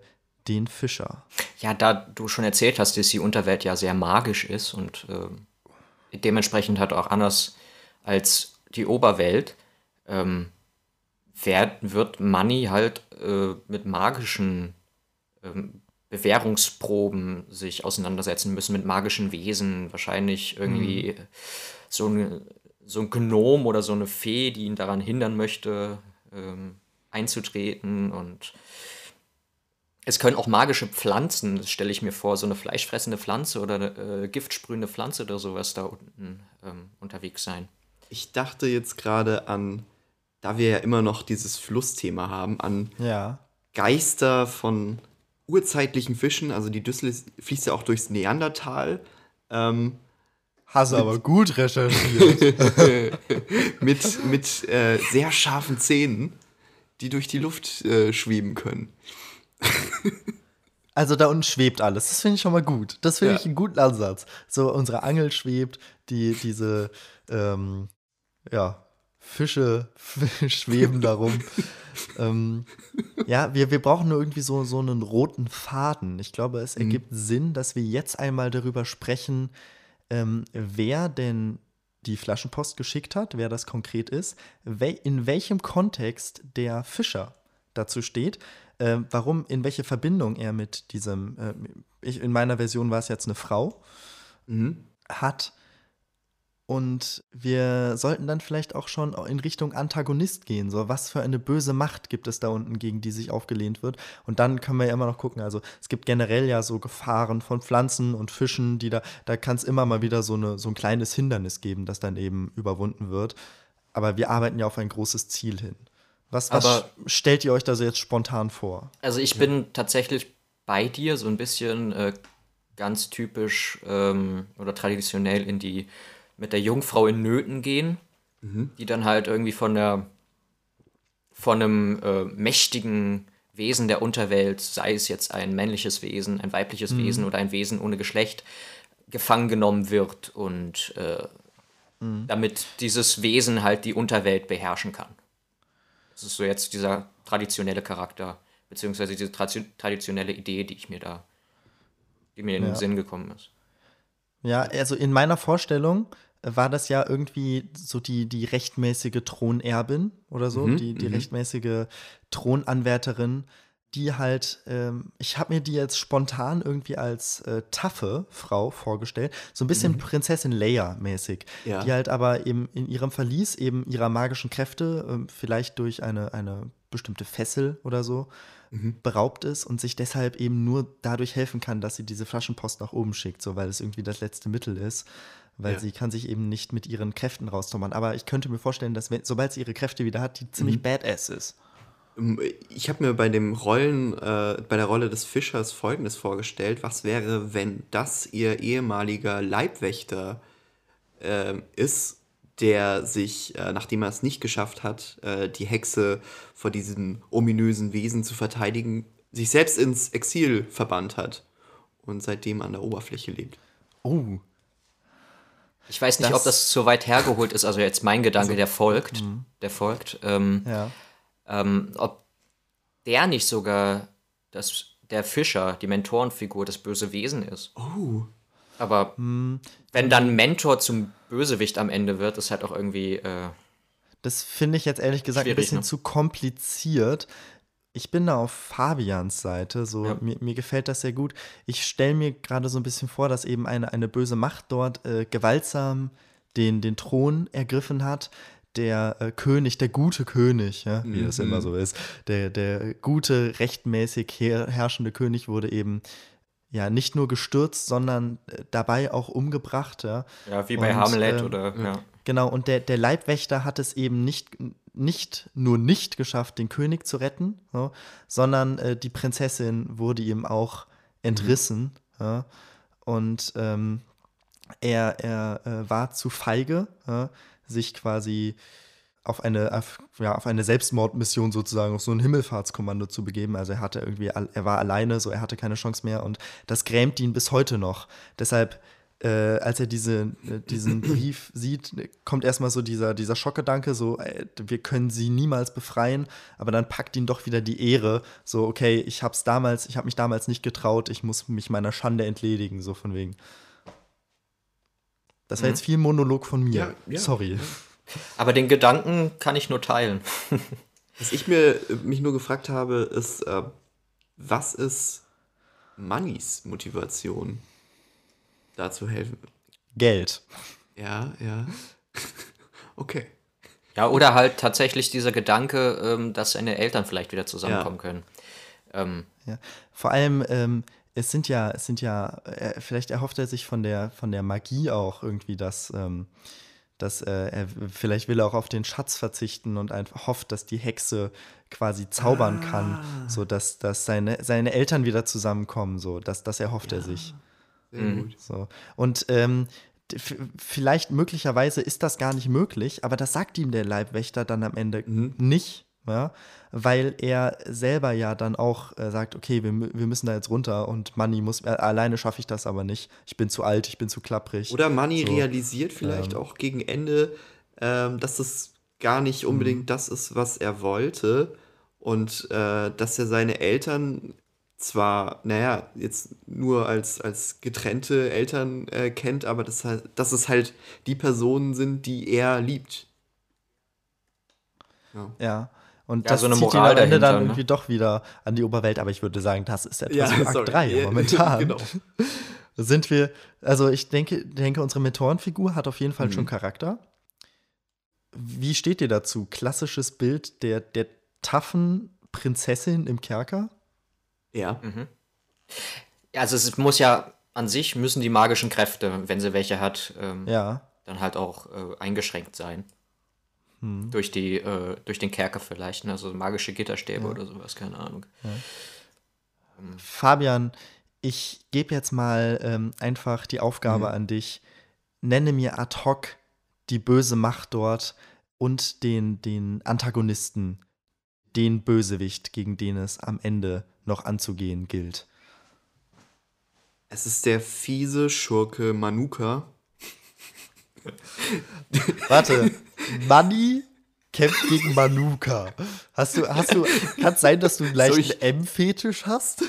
den Fischer? Ja, da du schon erzählt hast, dass die Unterwelt ja sehr magisch ist und äh, dementsprechend hat auch anders als die Oberwelt, ähm, wird Money halt äh, mit magischen ähm, Bewährungsproben sich auseinandersetzen müssen mit magischen Wesen, wahrscheinlich irgendwie mhm. so, ein, so ein Gnom oder so eine Fee, die ihn daran hindern möchte, ähm, einzutreten und es können auch magische Pflanzen, das stelle ich mir vor, so eine fleischfressende Pflanze oder eine äh, giftsprühende Pflanze oder sowas da unten ähm, unterwegs sein. Ich dachte jetzt gerade an, da wir ja immer noch dieses Flussthema haben, an ja. Geister von urzeitlichen Fischen, also die Düssel fließt ja auch durchs Neandertal. Ähm, Hast du aber gut recherchiert. mit mit äh, sehr scharfen Zähnen, die durch die Luft äh, schweben können. Also da unten schwebt alles. Das finde ich schon mal gut. Das finde ja. ich einen guten Ansatz. So unsere Angel schwebt, die, diese, ähm, ja, Fische schweben darum. ähm, ja, wir, wir brauchen nur irgendwie so, so einen roten Faden. Ich glaube, es mhm. ergibt Sinn, dass wir jetzt einmal darüber sprechen, ähm, wer denn die Flaschenpost geschickt hat, wer das konkret ist, wel in welchem Kontext der Fischer dazu steht, äh, warum, in welche Verbindung er mit diesem, äh, ich, in meiner Version war es jetzt eine Frau, mhm. hat und wir sollten dann vielleicht auch schon in Richtung Antagonist gehen. So, was für eine böse Macht gibt es da unten, gegen die sich aufgelehnt wird? Und dann können wir ja immer noch gucken. Also, es gibt generell ja so Gefahren von Pflanzen und Fischen, die da, da kann es immer mal wieder so, eine, so ein kleines Hindernis geben, das dann eben überwunden wird. Aber wir arbeiten ja auf ein großes Ziel hin. Was, was stellt ihr euch da so jetzt spontan vor? Also, ich bin tatsächlich bei dir so ein bisschen äh, ganz typisch ähm, oder traditionell in die mit der Jungfrau in Nöten gehen, mhm. die dann halt irgendwie von der von einem äh, mächtigen Wesen der Unterwelt, sei es jetzt ein männliches Wesen, ein weibliches mhm. Wesen oder ein Wesen ohne Geschlecht, gefangen genommen wird und äh, mhm. damit dieses Wesen halt die Unterwelt beherrschen kann. Das ist so jetzt dieser traditionelle Charakter, beziehungsweise diese traditionelle Idee, die ich mir da, die mir in den Sinn gekommen ist. Ja, also in meiner Vorstellung war das ja irgendwie so die, die rechtmäßige Thronerbin oder so, mhm, die, die mhm. rechtmäßige Thronanwärterin, die halt, ähm, ich habe mir die jetzt spontan irgendwie als äh, taffe Frau vorgestellt, so ein bisschen mhm. Prinzessin Leia-mäßig, ja. die halt aber eben in ihrem Verlies eben ihrer magischen Kräfte, äh, vielleicht durch eine, eine bestimmte Fessel oder so, mhm. beraubt ist und sich deshalb eben nur dadurch helfen kann, dass sie diese Flaschenpost nach oben schickt, so weil es irgendwie das letzte Mittel ist. Weil ja. sie kann sich eben nicht mit ihren Kräften raustommern. Aber ich könnte mir vorstellen, dass wenn, sobald sie ihre Kräfte wieder hat, die ziemlich mhm. badass ist. Ähm, ich habe mir bei dem Rollen, äh, bei der Rolle des Fischers folgendes vorgestellt: Was wäre, wenn das ihr ehemaliger Leibwächter äh, ist der sich, äh, nachdem er es nicht geschafft hat, äh, die Hexe vor diesem ominösen Wesen zu verteidigen, sich selbst ins Exil verbannt hat und seitdem an der Oberfläche lebt. Oh. Ich weiß nicht, das, ob das so weit hergeholt ist. Also jetzt mein Gedanke, also, der folgt, mh. der folgt. Ähm, ja. ähm, ob der nicht sogar das, der Fischer, die Mentorenfigur, das böse Wesen ist. Oh. Aber hm. wenn dann Mentor zum Bösewicht am Ende wird, ist halt auch irgendwie. Äh, das finde ich jetzt ehrlich gesagt ein bisschen ne? zu kompliziert. Ich bin da auf Fabians Seite, so ja. mir, mir, gefällt das sehr gut. Ich stelle mir gerade so ein bisschen vor, dass eben eine, eine böse Macht dort äh, gewaltsam den, den Thron ergriffen hat. Der äh, König, der gute König, ja, wie mhm. das immer so ist, der, der gute, rechtmäßig her herrschende König wurde eben ja nicht nur gestürzt, sondern äh, dabei auch umgebracht. Ja, ja wie bei und, Hamlet äh, oder ja. Genau, und der, der Leibwächter hat es eben nicht, nicht nur nicht geschafft, den König zu retten, so, sondern äh, die Prinzessin wurde ihm auch entrissen. Mhm. Ja, und ähm, er, er äh, war zu feige, ja, sich quasi auf eine, auf, ja, auf eine Selbstmordmission sozusagen, auf so ein Himmelfahrtskommando zu begeben. Also er hatte irgendwie, er war alleine, so er hatte keine Chance mehr und das grämt ihn bis heute noch. Deshalb, äh, als er diese, äh, diesen Brief sieht, kommt erstmal so dieser, dieser Schockgedanke, so, äh, wir können sie niemals befreien, aber dann packt ihn doch wieder die Ehre, so, okay, ich hab's damals, ich habe mich damals nicht getraut, ich muss mich meiner Schande entledigen, so von wegen. Das war mhm. jetzt viel Monolog von mir. Ja, ja. Sorry. Aber den Gedanken kann ich nur teilen. Was ich mir, mich nur gefragt habe, ist, äh, was ist Moneys Motivation, da zu helfen? Geld. Ja, ja. okay. Ja, oder halt tatsächlich dieser Gedanke, ähm, dass seine Eltern vielleicht wieder zusammenkommen ja. können. Ähm, ja. Vor allem, ähm, es sind ja, es sind ja, äh, vielleicht erhofft er sich von der, von der Magie auch irgendwie, dass ähm, dass äh, er vielleicht will er auch auf den Schatz verzichten und einfach hofft, dass die Hexe quasi zaubern ah. kann, so dass, dass seine, seine Eltern wieder zusammenkommen, so dass das erhofft ja. er sich. Sehr mhm. gut. So. Und ähm, vielleicht möglicherweise ist das gar nicht möglich, aber das sagt ihm der Leibwächter dann am Ende mhm. nicht. ja, weil er selber ja dann auch äh, sagt, okay, wir, wir müssen da jetzt runter und Manny muss, äh, alleine schaffe ich das aber nicht. Ich bin zu alt, ich bin zu klapprig. Oder Manny so, realisiert vielleicht ähm, auch gegen Ende, ähm, dass das gar nicht unbedingt mhm. das ist, was er wollte und äh, dass er seine Eltern zwar, naja, jetzt nur als, als getrennte Eltern äh, kennt, aber das, dass es halt die Personen sind, die er liebt. Ja. ja. Und ja, das so eine zieht ihn am Ende dann ne? irgendwie doch wieder an die Oberwelt. Aber ich würde sagen, das ist etwas ja, Akt 3 momentan. genau. Sind wir, also ich denke, denke, unsere Mentorenfigur hat auf jeden Fall mhm. schon Charakter. Wie steht dir dazu? Klassisches Bild der, der taffen Prinzessin im Kerker? Ja. Mhm. Also es muss ja an sich müssen die magischen Kräfte, wenn sie welche hat, ähm, ja. dann halt auch äh, eingeschränkt sein. Hm. Durch, die, äh, durch den Kerker vielleicht, ne? also magische Gitterstäbe ja. oder sowas, keine Ahnung. Ja. Ähm. Fabian, ich gebe jetzt mal ähm, einfach die Aufgabe mhm. an dich. Nenne mir ad hoc die böse Macht dort und den, den Antagonisten, den Bösewicht, gegen den es am Ende noch anzugehen gilt. Es ist der fiese Schurke Manuka. Warte, Manni kämpft gegen Manuka. Hast du, hast du, kann es sein, dass du einen leichten M-Fetisch hast?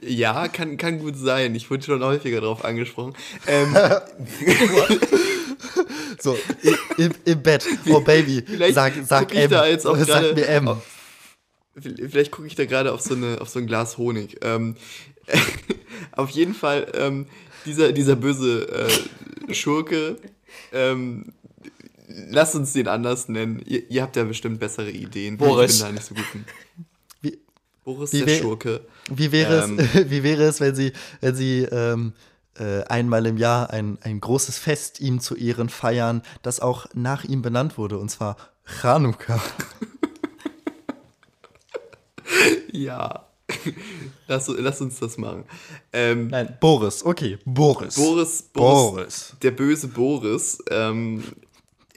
ja, kann, kann gut sein. Ich wurde schon häufiger darauf angesprochen. Ähm, so, im, im, Bett. Oh Baby, Vielleicht sag, sag M. Sag mir M. Auf, vielleicht gucke ich da gerade auf, so auf so ein Glas Honig. Ähm, auf jeden Fall, ähm, dieser, dieser böse äh, Schurke ähm, lass uns den anders nennen. Ihr, ihr, habt ja bestimmt bessere Ideen. Boris. Ich bin da nicht so gut. Wie, Boris wie der Schurke. Wie wäre, ähm, es, wie wäre es, wenn sie, wenn sie ähm, äh, einmal im Jahr ein, ein großes Fest ihm zu Ehren feiern, das auch nach ihm benannt wurde, und zwar Chanukka. ja. Lass, lass, uns das machen. Ähm, Nein, Boris, okay, Boris. Boris, Boris, Boris. der böse Boris, ähm,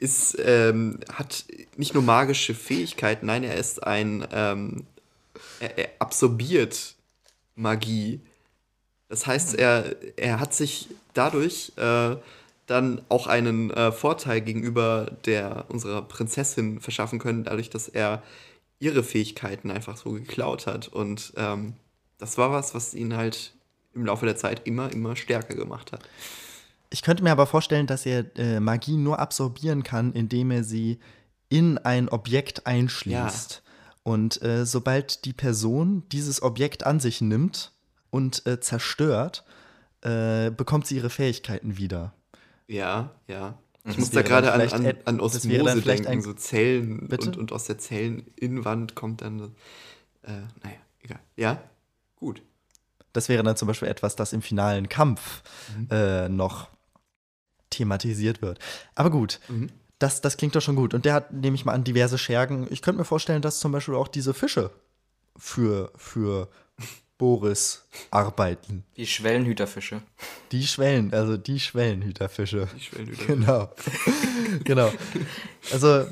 ist, ähm, hat nicht nur magische Fähigkeiten, nein, er ist ein, ähm, er, er, absorbiert Magie. Das heißt, er, er hat sich dadurch äh, dann auch einen äh, Vorteil gegenüber der unserer Prinzessin verschaffen können, dadurch, dass er ihre Fähigkeiten einfach so geklaut hat. Und ähm, das war was, was ihn halt im Laufe der Zeit immer, immer stärker gemacht hat. Ich könnte mir aber vorstellen, dass er äh, Magie nur absorbieren kann, indem er sie in ein Objekt einschließt. Ja. Und äh, sobald die Person dieses Objekt an sich nimmt und äh, zerstört, äh, bekommt sie ihre Fähigkeiten wieder. Ja, ja. Ich muss da gerade an, an, an Osmose denken, so Zellen und, und aus der Zelleninnenwand kommt dann, äh, naja, egal. Ja, gut. Das wäre dann zum Beispiel etwas, das im finalen Kampf mhm. äh, noch thematisiert wird. Aber gut, mhm. das, das klingt doch schon gut. Und der hat, nehme ich mal an, diverse Schergen. Ich könnte mir vorstellen, dass zum Beispiel auch diese Fische für, für Boris arbeiten. Die Schwellenhüterfische. Die Schwellen, also die Schwellenhüterfische. Die Schwellenhüterfische. Genau. genau. Also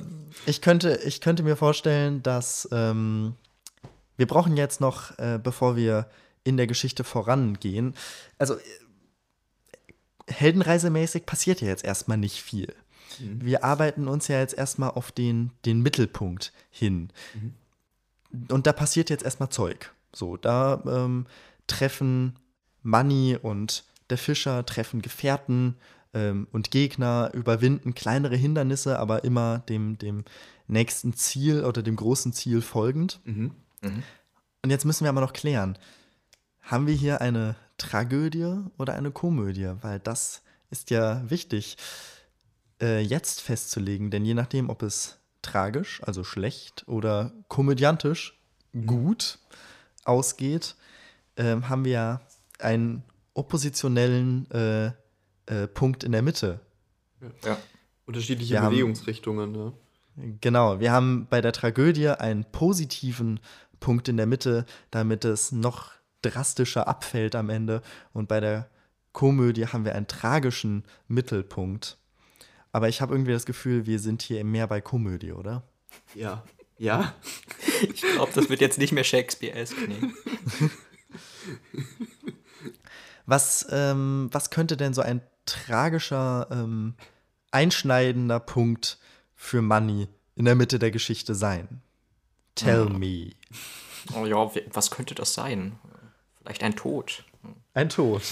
ich könnte, ich könnte mir vorstellen, dass ähm, wir brauchen jetzt noch, äh, bevor wir in der Geschichte vorangehen, also heldenreisemäßig passiert ja jetzt erstmal nicht viel. Mhm. Wir arbeiten uns ja jetzt erstmal auf den, den Mittelpunkt hin. Mhm. Und da passiert jetzt erstmal Zeug. So, da ähm, treffen Manny und der Fischer, treffen Gefährten ähm, und Gegner, überwinden kleinere Hindernisse, aber immer dem, dem nächsten Ziel oder dem großen Ziel folgend. Mhm. Mhm. Und jetzt müssen wir aber noch klären, haben wir hier eine Tragödie oder eine Komödie, weil das ist ja wichtig äh, jetzt festzulegen, denn je nachdem, ob es tragisch, also schlecht oder komödiantisch gut ausgeht, äh, haben wir ja einen oppositionellen äh, äh, Punkt in der Mitte. Ja. Unterschiedliche wir Bewegungsrichtungen, haben, ja. Genau, wir haben bei der Tragödie einen positiven Punkt in der Mitte, damit es noch drastischer abfällt am Ende. Und bei der Komödie haben wir einen tragischen Mittelpunkt. Aber ich habe irgendwie das Gefühl, wir sind hier mehr bei Komödie, oder? Ja. Ja? Ich glaube, das wird jetzt nicht mehr Shakespeare-esque. Nee. Was, ähm, was könnte denn so ein tragischer, ähm, einschneidender Punkt für Money in der Mitte der Geschichte sein? Tell oh. me. Oh ja, was könnte das sein? Vielleicht ein Tod. Ein Tod.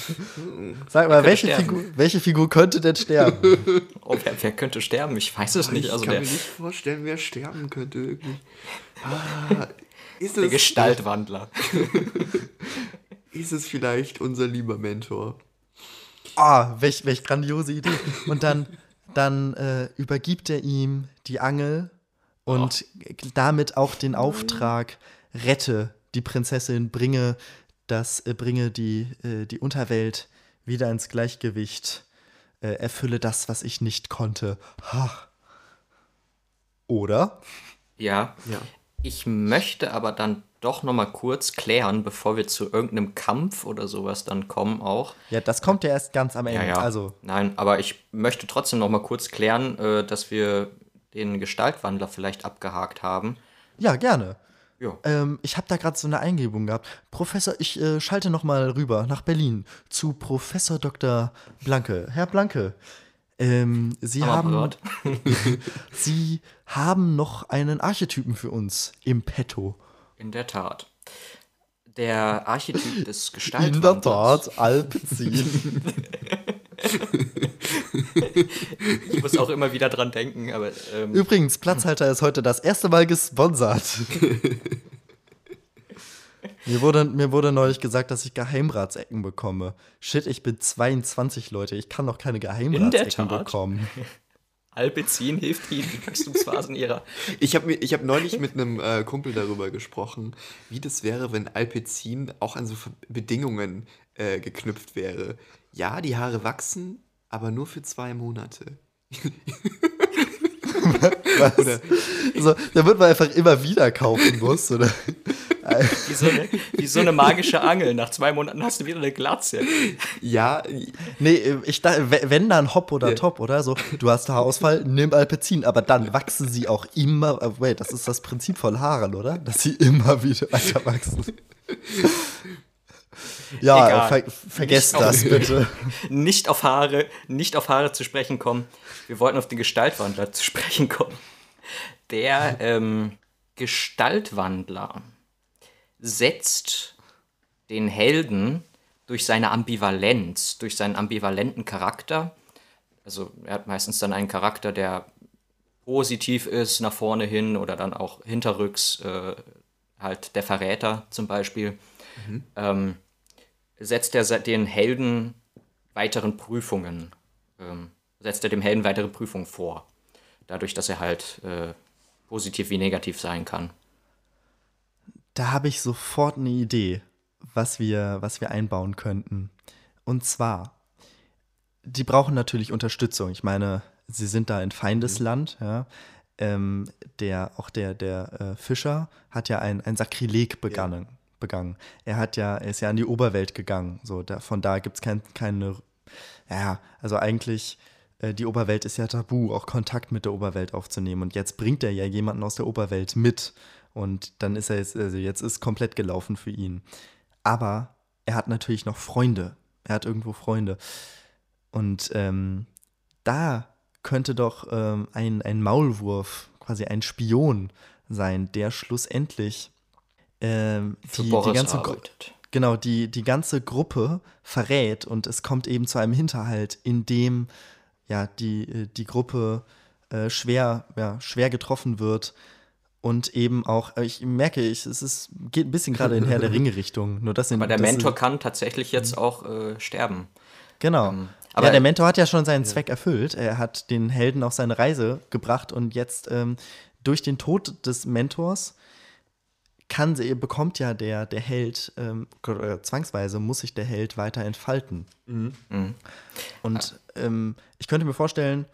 Sag mal, welche Figur, welche Figur, könnte denn sterben? Oh, wer, wer, könnte sterben? Ich weiß es nicht. Also ich kann mir nicht vorstellen, wer sterben könnte. Irgendwie. Ah, ist der Gestaltwandler. ist es vielleicht unser lieber Mentor? Ah, oh, welch, welch grandiose Idee. Und dann, dann äh, übergibt er ihm die Angel und oh. damit auch den Auftrag, rette die Prinzessin, bringe das äh, bringe die, äh, die Unterwelt wieder ins Gleichgewicht, äh, erfülle das, was ich nicht konnte. Ha. Oder? Ja. ja. Ich möchte aber dann doch noch mal kurz klären, bevor wir zu irgendeinem Kampf oder sowas dann kommen auch. Ja, das kommt ja erst ganz am Ende. Ja, ja. Also. Nein, aber ich möchte trotzdem noch mal kurz klären, dass wir den Gestaltwandler vielleicht abgehakt haben. Ja, gerne. Ähm, ich habe da gerade so eine Eingebung gehabt. Professor, ich äh, schalte noch mal rüber nach Berlin zu Professor Dr. Blanke. Herr Blanke, ähm, Sie haben Sie haben noch einen Archetypen für uns im Petto. In der Tat. Der Archetyp des Gestaltwandlers. In der Tat, Alpezin. ich muss auch immer wieder dran denken. Aber, ähm Übrigens, Platzhalter ist heute das erste Mal gesponsert. mir, wurde, mir wurde neulich gesagt, dass ich Geheimratsecken bekomme. Shit, ich bin 22, Leute. Ich kann doch keine Geheimratsecken bekommen. Alpezin hilft ihnen die Wachstumsphasen ihrer. Ich habe hab neulich mit einem äh, Kumpel darüber gesprochen, wie das wäre, wenn Alpezin auch an so Bedingungen äh, geknüpft wäre. Ja, die Haare wachsen, aber nur für zwei Monate. Was? Oder so, da wird man einfach immer wieder kaufen muss, oder? wie, so eine, wie so eine magische Angel. Nach zwei Monaten hast du wieder eine Glatze. Ja. Nee, ich dachte, wenn dann Hopp oder ja. Top, oder? So, du hast Haarausfall, nimm Alpezin, aber dann wachsen sie auch immer. Äh, wait, das ist das Prinzip von Haaren, oder? Dass sie immer wieder weiter wachsen. Ja, ver vergesst nicht das bitte. Nicht auf Haare, nicht auf Haare zu sprechen kommen. Wir wollten auf den Gestaltwandler zu sprechen kommen. Der ähm, Gestaltwandler setzt den Helden durch seine Ambivalenz, durch seinen ambivalenten Charakter. Also er hat meistens dann einen Charakter, der positiv ist nach vorne hin oder dann auch hinterrücks, äh, halt der Verräter zum Beispiel. Mhm. Ähm, setzt er den Helden weiteren Prüfungen, ähm, setzt er dem Helden weitere Prüfungen vor. Dadurch, dass er halt äh, positiv wie negativ sein kann. Da habe ich sofort eine Idee, was wir, was wir einbauen könnten. Und zwar, die brauchen natürlich Unterstützung. Ich meine, sie sind da in Feindesland, mhm. ja. Ähm, der, auch der, der äh, Fischer hat ja ein, ein Sakrileg begangen. Ja begangen. Er hat ja, er ist ja an die Oberwelt gegangen. So, da, von da gibt es kein, keine, ja, also eigentlich, äh, die Oberwelt ist ja tabu, auch Kontakt mit der Oberwelt aufzunehmen. Und jetzt bringt er ja jemanden aus der Oberwelt mit. Und dann ist er jetzt, also jetzt ist komplett gelaufen für ihn. Aber er hat natürlich noch Freunde. Er hat irgendwo Freunde. Und ähm, da könnte doch ähm, ein, ein Maulwurf, quasi ein Spion sein, der schlussendlich ähm, die, die, ganze arbeitet. Genau, die, die ganze Gruppe verrät und es kommt eben zu einem Hinterhalt, in dem ja, die, äh, die Gruppe äh, schwer, ja, schwer getroffen wird und eben auch, äh, ich merke, ich, es ist, geht ein bisschen gerade in Herr der Ringe-Richtung. Nur das aber der Mentor ist, kann tatsächlich jetzt mhm. auch äh, sterben. Genau. Ähm, aber ja, der Mentor hat ja schon seinen ja. Zweck erfüllt. Er hat den Helden auf seine Reise gebracht und jetzt ähm, durch den Tod des Mentors kann, bekommt ja der, der Held, ähm, zwangsweise muss sich der Held weiter entfalten. Mhm. Mhm. Und ähm, ich könnte mir vorstellen,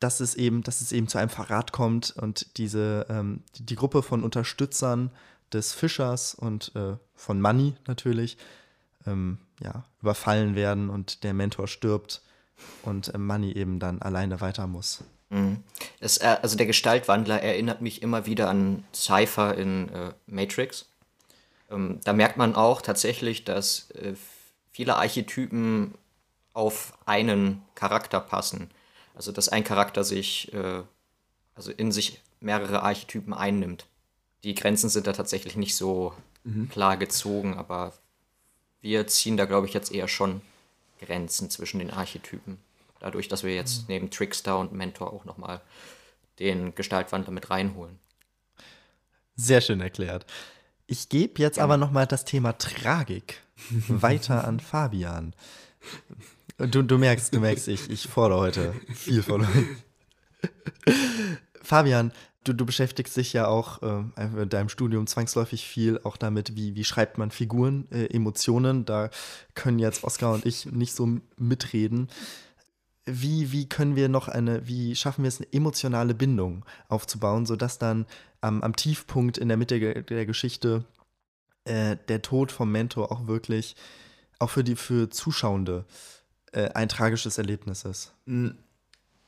dass es eben, dass es eben zu einem Verrat kommt und diese, ähm, die, die, Gruppe von Unterstützern des Fischers und äh, von Money natürlich, ähm, ja, überfallen werden und der Mentor stirbt und äh, Money eben dann alleine weiter muss. Mhm. Das, äh, also der Gestaltwandler erinnert mich immer wieder an Cypher in äh, Matrix. Ähm, da merkt man auch tatsächlich, dass äh, viele Archetypen auf einen Charakter passen. Also dass ein Charakter sich, äh, also in sich mehrere Archetypen einnimmt. Die Grenzen sind da tatsächlich nicht so mhm. klar gezogen, aber wir ziehen da, glaube ich, jetzt eher schon Grenzen zwischen den Archetypen. Dadurch, dass wir jetzt mhm. neben Trickster und Mentor auch nochmal den Gestaltwandler mit reinholen. Sehr schön erklärt. Ich gebe jetzt ja. aber nochmal das Thema Tragik weiter an Fabian. Du, du merkst, du merkst, ich, ich fordere heute viel von uns. Fabian, du, du beschäftigst dich ja auch äh, in deinem Studium zwangsläufig viel auch damit, wie, wie schreibt man Figuren, äh, Emotionen. Da können jetzt Oskar und ich nicht so mitreden. Wie, wie können wir noch eine, wie schaffen wir es, eine emotionale Bindung aufzubauen, sodass dann am, am Tiefpunkt in der Mitte der Geschichte äh, der Tod vom Mentor auch wirklich, auch für die für Zuschauende, äh, ein tragisches Erlebnis ist?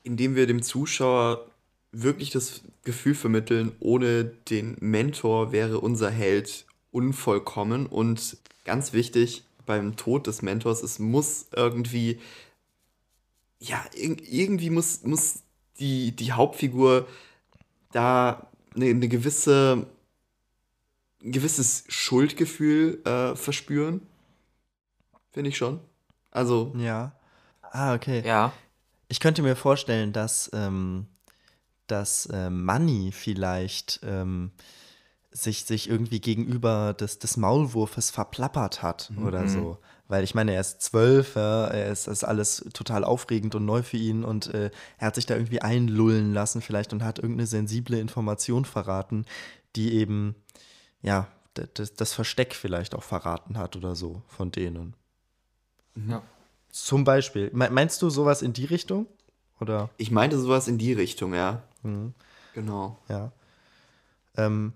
Indem wir dem Zuschauer wirklich das Gefühl vermitteln, ohne den Mentor wäre unser Held unvollkommen. Und ganz wichtig beim Tod des Mentors, es muss irgendwie, ja, irgendwie muss, muss die, die Hauptfigur da eine, eine gewisse, ein gewisses Schuldgefühl äh, verspüren. Finde ich schon. Also. Ja. Ah, okay. Ja. Ich könnte mir vorstellen, dass ähm, dass äh, Manny vielleicht ähm, sich, sich irgendwie gegenüber des, des Maulwurfes verplappert hat mhm. oder so. Weil ich meine, er ist zwölf, ja, er ist, ist alles total aufregend und neu für ihn und äh, er hat sich da irgendwie einlullen lassen vielleicht und hat irgendeine sensible Information verraten, die eben, ja, das, das Versteck vielleicht auch verraten hat oder so von denen. Ja. Zum Beispiel. Meinst du sowas in die Richtung? Oder? Ich meinte sowas in die Richtung, ja. Mhm. Genau. Ja. Ähm,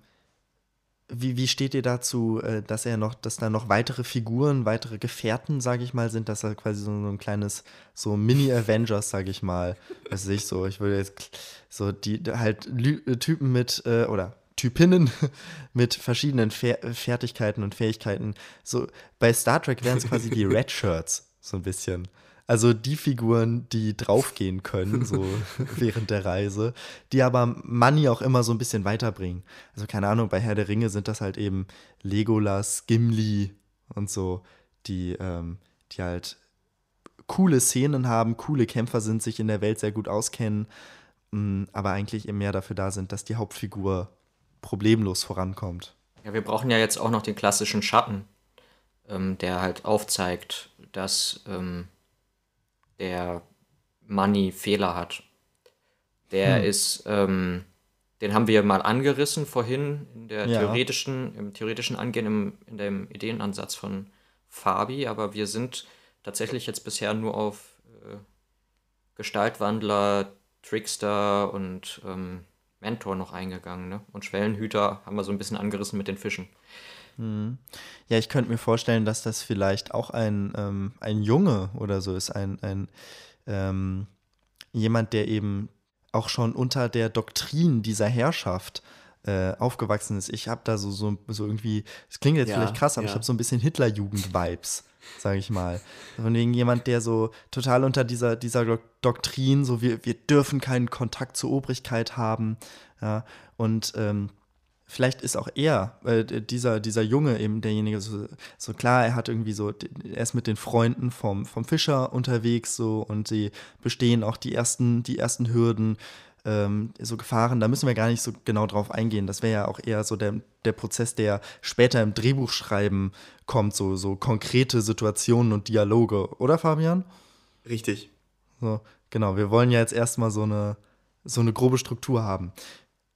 wie, wie steht ihr dazu, äh, dass er noch, dass da noch weitere Figuren, weitere Gefährten, sage ich mal, sind, dass er quasi so, ein kleines, so Mini-Avengers, sage ich mal, weiß ich so, ich würde jetzt so die halt äh, Typen mit, äh, oder Typinnen mit verschiedenen Fer Fertigkeiten und Fähigkeiten. So bei Star Trek wären es quasi die Red Shirts, so ein bisschen. Also die Figuren, die draufgehen können, so während der Reise, die aber Money auch immer so ein bisschen weiterbringen. Also keine Ahnung, bei Herr der Ringe sind das halt eben Legolas, Gimli und so, die, ähm, die halt coole Szenen haben, coole Kämpfer sind, sich in der Welt sehr gut auskennen, mh, mm, aber eigentlich eben mehr dafür da sind, dass die Hauptfigur problemlos vorankommt. Ja, wir brauchen ja jetzt auch noch den klassischen Schatten, ähm, der halt aufzeigt, dass ähm, der Money Fehler hat. Der hm. ist, ähm, den haben wir mal angerissen vorhin in der ja. theoretischen, im theoretischen Angehen, im, in dem Ideenansatz von Fabi, aber wir sind tatsächlich jetzt bisher nur auf äh, Gestaltwandler, Trickster und ähm, Mentor noch eingegangen. Ne? Und Schwellenhüter haben wir so ein bisschen angerissen mit den Fischen. Hm. Ja, ich könnte mir vorstellen, dass das vielleicht auch ein, ähm, ein Junge oder so ist, ein, ein ähm, jemand, der eben auch schon unter der Doktrin dieser Herrschaft äh, aufgewachsen ist. Ich habe da so, so, so irgendwie, es klingt jetzt ja, vielleicht krass, aber ja. ich habe so ein bisschen Hitlerjugend-Vibes, sage ich mal. Von wegen jemand, der so total unter dieser, dieser Doktrin, so wir, wir dürfen keinen Kontakt zur Obrigkeit haben. Ja, und ähm, vielleicht ist auch er, äh, dieser, dieser Junge eben derjenige, so, so, klar, er hat irgendwie so, er ist mit den Freunden vom, vom Fischer unterwegs so und sie bestehen auch die ersten, die ersten Hürden, ähm, so Gefahren, da müssen wir gar nicht so genau drauf eingehen. Das wäre ja auch eher so der, der Prozess, der später im Drehbuchschreiben kommt, so, so konkrete Situationen und Dialoge, oder Fabian? Richtig. So, genau, wir wollen ja jetzt erstmal so eine, so eine grobe Struktur haben.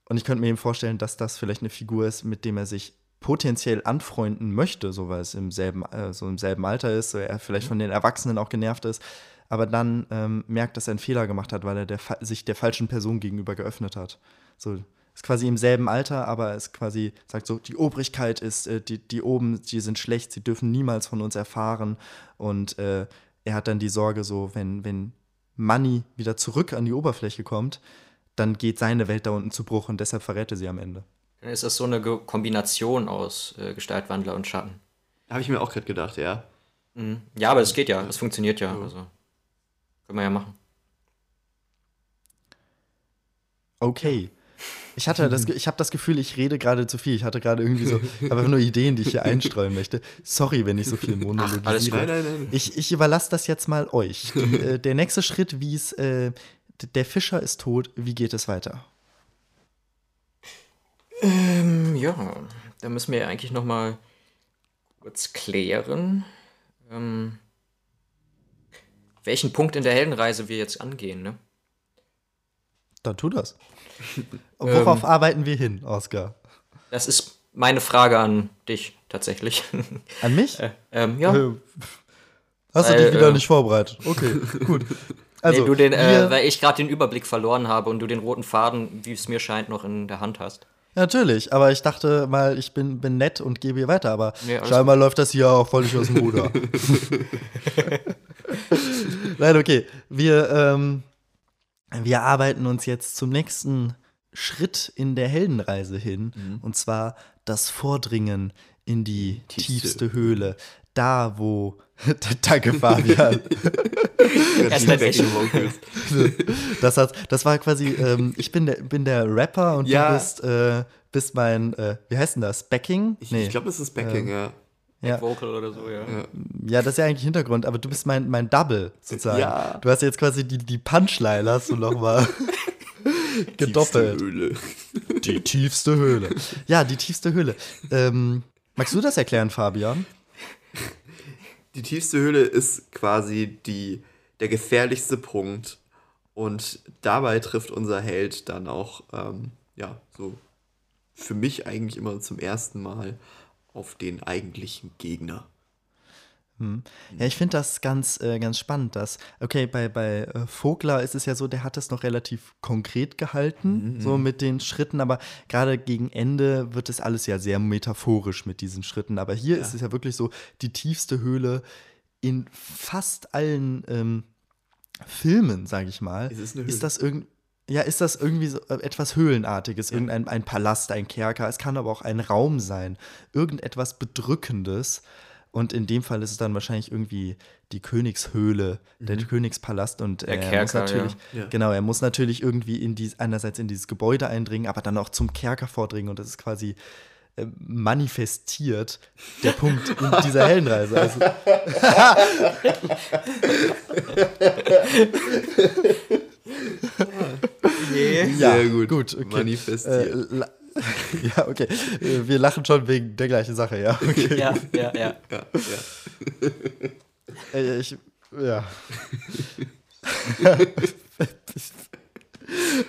Und ich könnte mir eben vorstellen, dass das vielleicht eine Figur ist, mit dem er sich potenziell anfreunden möchte, so weil es im selben, äh, so im selben Alter ist, so er vielleicht mhm. von den Erwachsenen auch genervt ist, aber dann ähm, merkt, dass er einen Fehler gemacht hat, weil er der, sich der falschen Person gegenüber geöffnet hat. So ist quasi im selben Alter, aber es quasi sagt so, die Obrigkeit ist, äh, die, die oben, die sind schlecht, sie dürfen niemals von uns erfahren. Und äh, er hat dann die Sorge, so, wenn, wenn Manny wieder zurück an die Oberfläche kommt, dann geht seine Welt da unten zu Bruch und deshalb verrät er sie am Ende. Dann ist das so eine Kombination aus äh, Gestaltwandler und Schatten. Habe ich mir auch gerade gedacht, ja. Mhm. Ja, aber es geht ja, es funktioniert ja. Also können wir ja machen. Okay. Ich hatte das, ich habe das Gefühl, ich rede gerade zu viel. Ich hatte gerade irgendwie so einfach nur Ideen, die ich hier einstreuen möchte. Sorry, wenn ich so viel monologisiere. Ach, alles gut. Nein, nein, nein. Ich, ich überlasse das jetzt mal euch. Die, äh, der nächste Schritt, wie es, äh, der Fischer ist tot, wie geht es weiter? Ähm, ja, da müssen wir eigentlich noch mal kurz klären, ähm, welchen Punkt in der Heldenreise wir jetzt angehen, ne? Dann tu das. Worauf ähm, arbeiten wir hin, Oskar? Das ist meine Frage an dich tatsächlich. An mich? Äh, ähm, ja. Äh, hast du dich wieder äh, nicht vorbereitet? Okay, gut. Also, nee, du den, äh, weil ich gerade den Überblick verloren habe und du den roten Faden, wie es mir scheint, noch in der Hand hast. Natürlich, aber ich dachte mal, ich bin, bin nett und gebe hier weiter, aber nee, scheinbar gut. läuft das hier auch völlig aus dem Ruder. Nein, okay. Wir, ähm, wir arbeiten uns jetzt zum nächsten Schritt in der Heldenreise hin. Mhm. Und zwar das Vordringen in die tiefste, tiefste Höhle. Da, wo. Danke, Fabian. das, hat, das war quasi, ähm, ich bin der, bin der Rapper und ja. du bist, äh, bist mein, äh, wie heißt denn das? Backing? Ich, nee. ich glaube, das ist Backing, ähm, ja. Ja. Vocal oder so, ja. ja. ja. das ist ja eigentlich Hintergrund, aber du bist mein, mein Double sozusagen. Ja. Du hast jetzt quasi die, die Punchline, hast du nochmal gedoppelt. Tiefste Höhle. Die tiefste Höhle. Ja, die tiefste Höhle. Ähm, magst du das erklären, Fabian? Die tiefste Höhle ist quasi die, der gefährlichste Punkt. Und dabei trifft unser Held dann auch, ähm, ja, so für mich eigentlich immer zum ersten Mal auf den eigentlichen Gegner. Hm. Ja, ich finde das ganz, äh, ganz spannend, dass, okay, bei, bei äh, Vogler ist es ja so, der hat es noch relativ konkret gehalten, mhm. so mit den Schritten, aber gerade gegen Ende wird es alles ja sehr metaphorisch mit diesen Schritten. Aber hier ja. ist es ja wirklich so, die tiefste Höhle in fast allen ähm, Filmen, sage ich mal, ist, ist das irgendwie ja, ist das irgendwie so äh, etwas Höhlenartiges, ja. irgendein ein Palast, ein Kerker, es kann aber auch ein Raum sein, irgendetwas Bedrückendes. Und in dem Fall ist es dann wahrscheinlich irgendwie die Königshöhle, mhm. der Königspalast und der Kerker, muss natürlich, ja. genau, er muss natürlich irgendwie in die, einerseits in dieses Gebäude eindringen, aber dann auch zum Kerker vordringen und das ist quasi äh, manifestiert der Punkt in dieser Heldenreise. Also nee. Ja, Sehr gut. gut okay. Manifestiert. Äh, ja, okay. Äh, wir lachen schon wegen der gleichen Sache, ja. Okay. Ja, ja, ja. ja, ja. Ich, ja.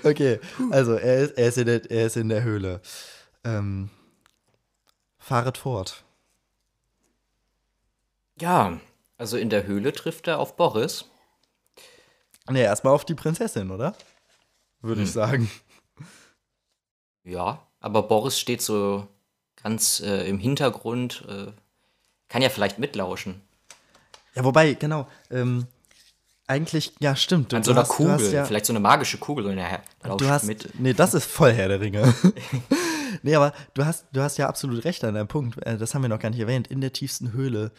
okay, also er ist, er ist, in, der, er ist in der Höhle. Ähm, fahret fort. Ja, also in der Höhle trifft er auf Boris. Nee, erstmal auf die Prinzessin, oder? Würde hm. ich sagen. Ja, aber Boris steht so ganz äh, im Hintergrund, äh, kann ja vielleicht mitlauschen. Ja, wobei, genau, ähm, eigentlich, ja, stimmt. Du, An so einer hast, Kugel, ja, vielleicht so eine magische Kugel und er lauscht du hast, mit. Nee, das ist voll Herr der Ringe. nee, aber du hast, du hast ja absolut recht an deinem Punkt. Äh, das haben wir noch gar nicht erwähnt. In der tiefsten Höhle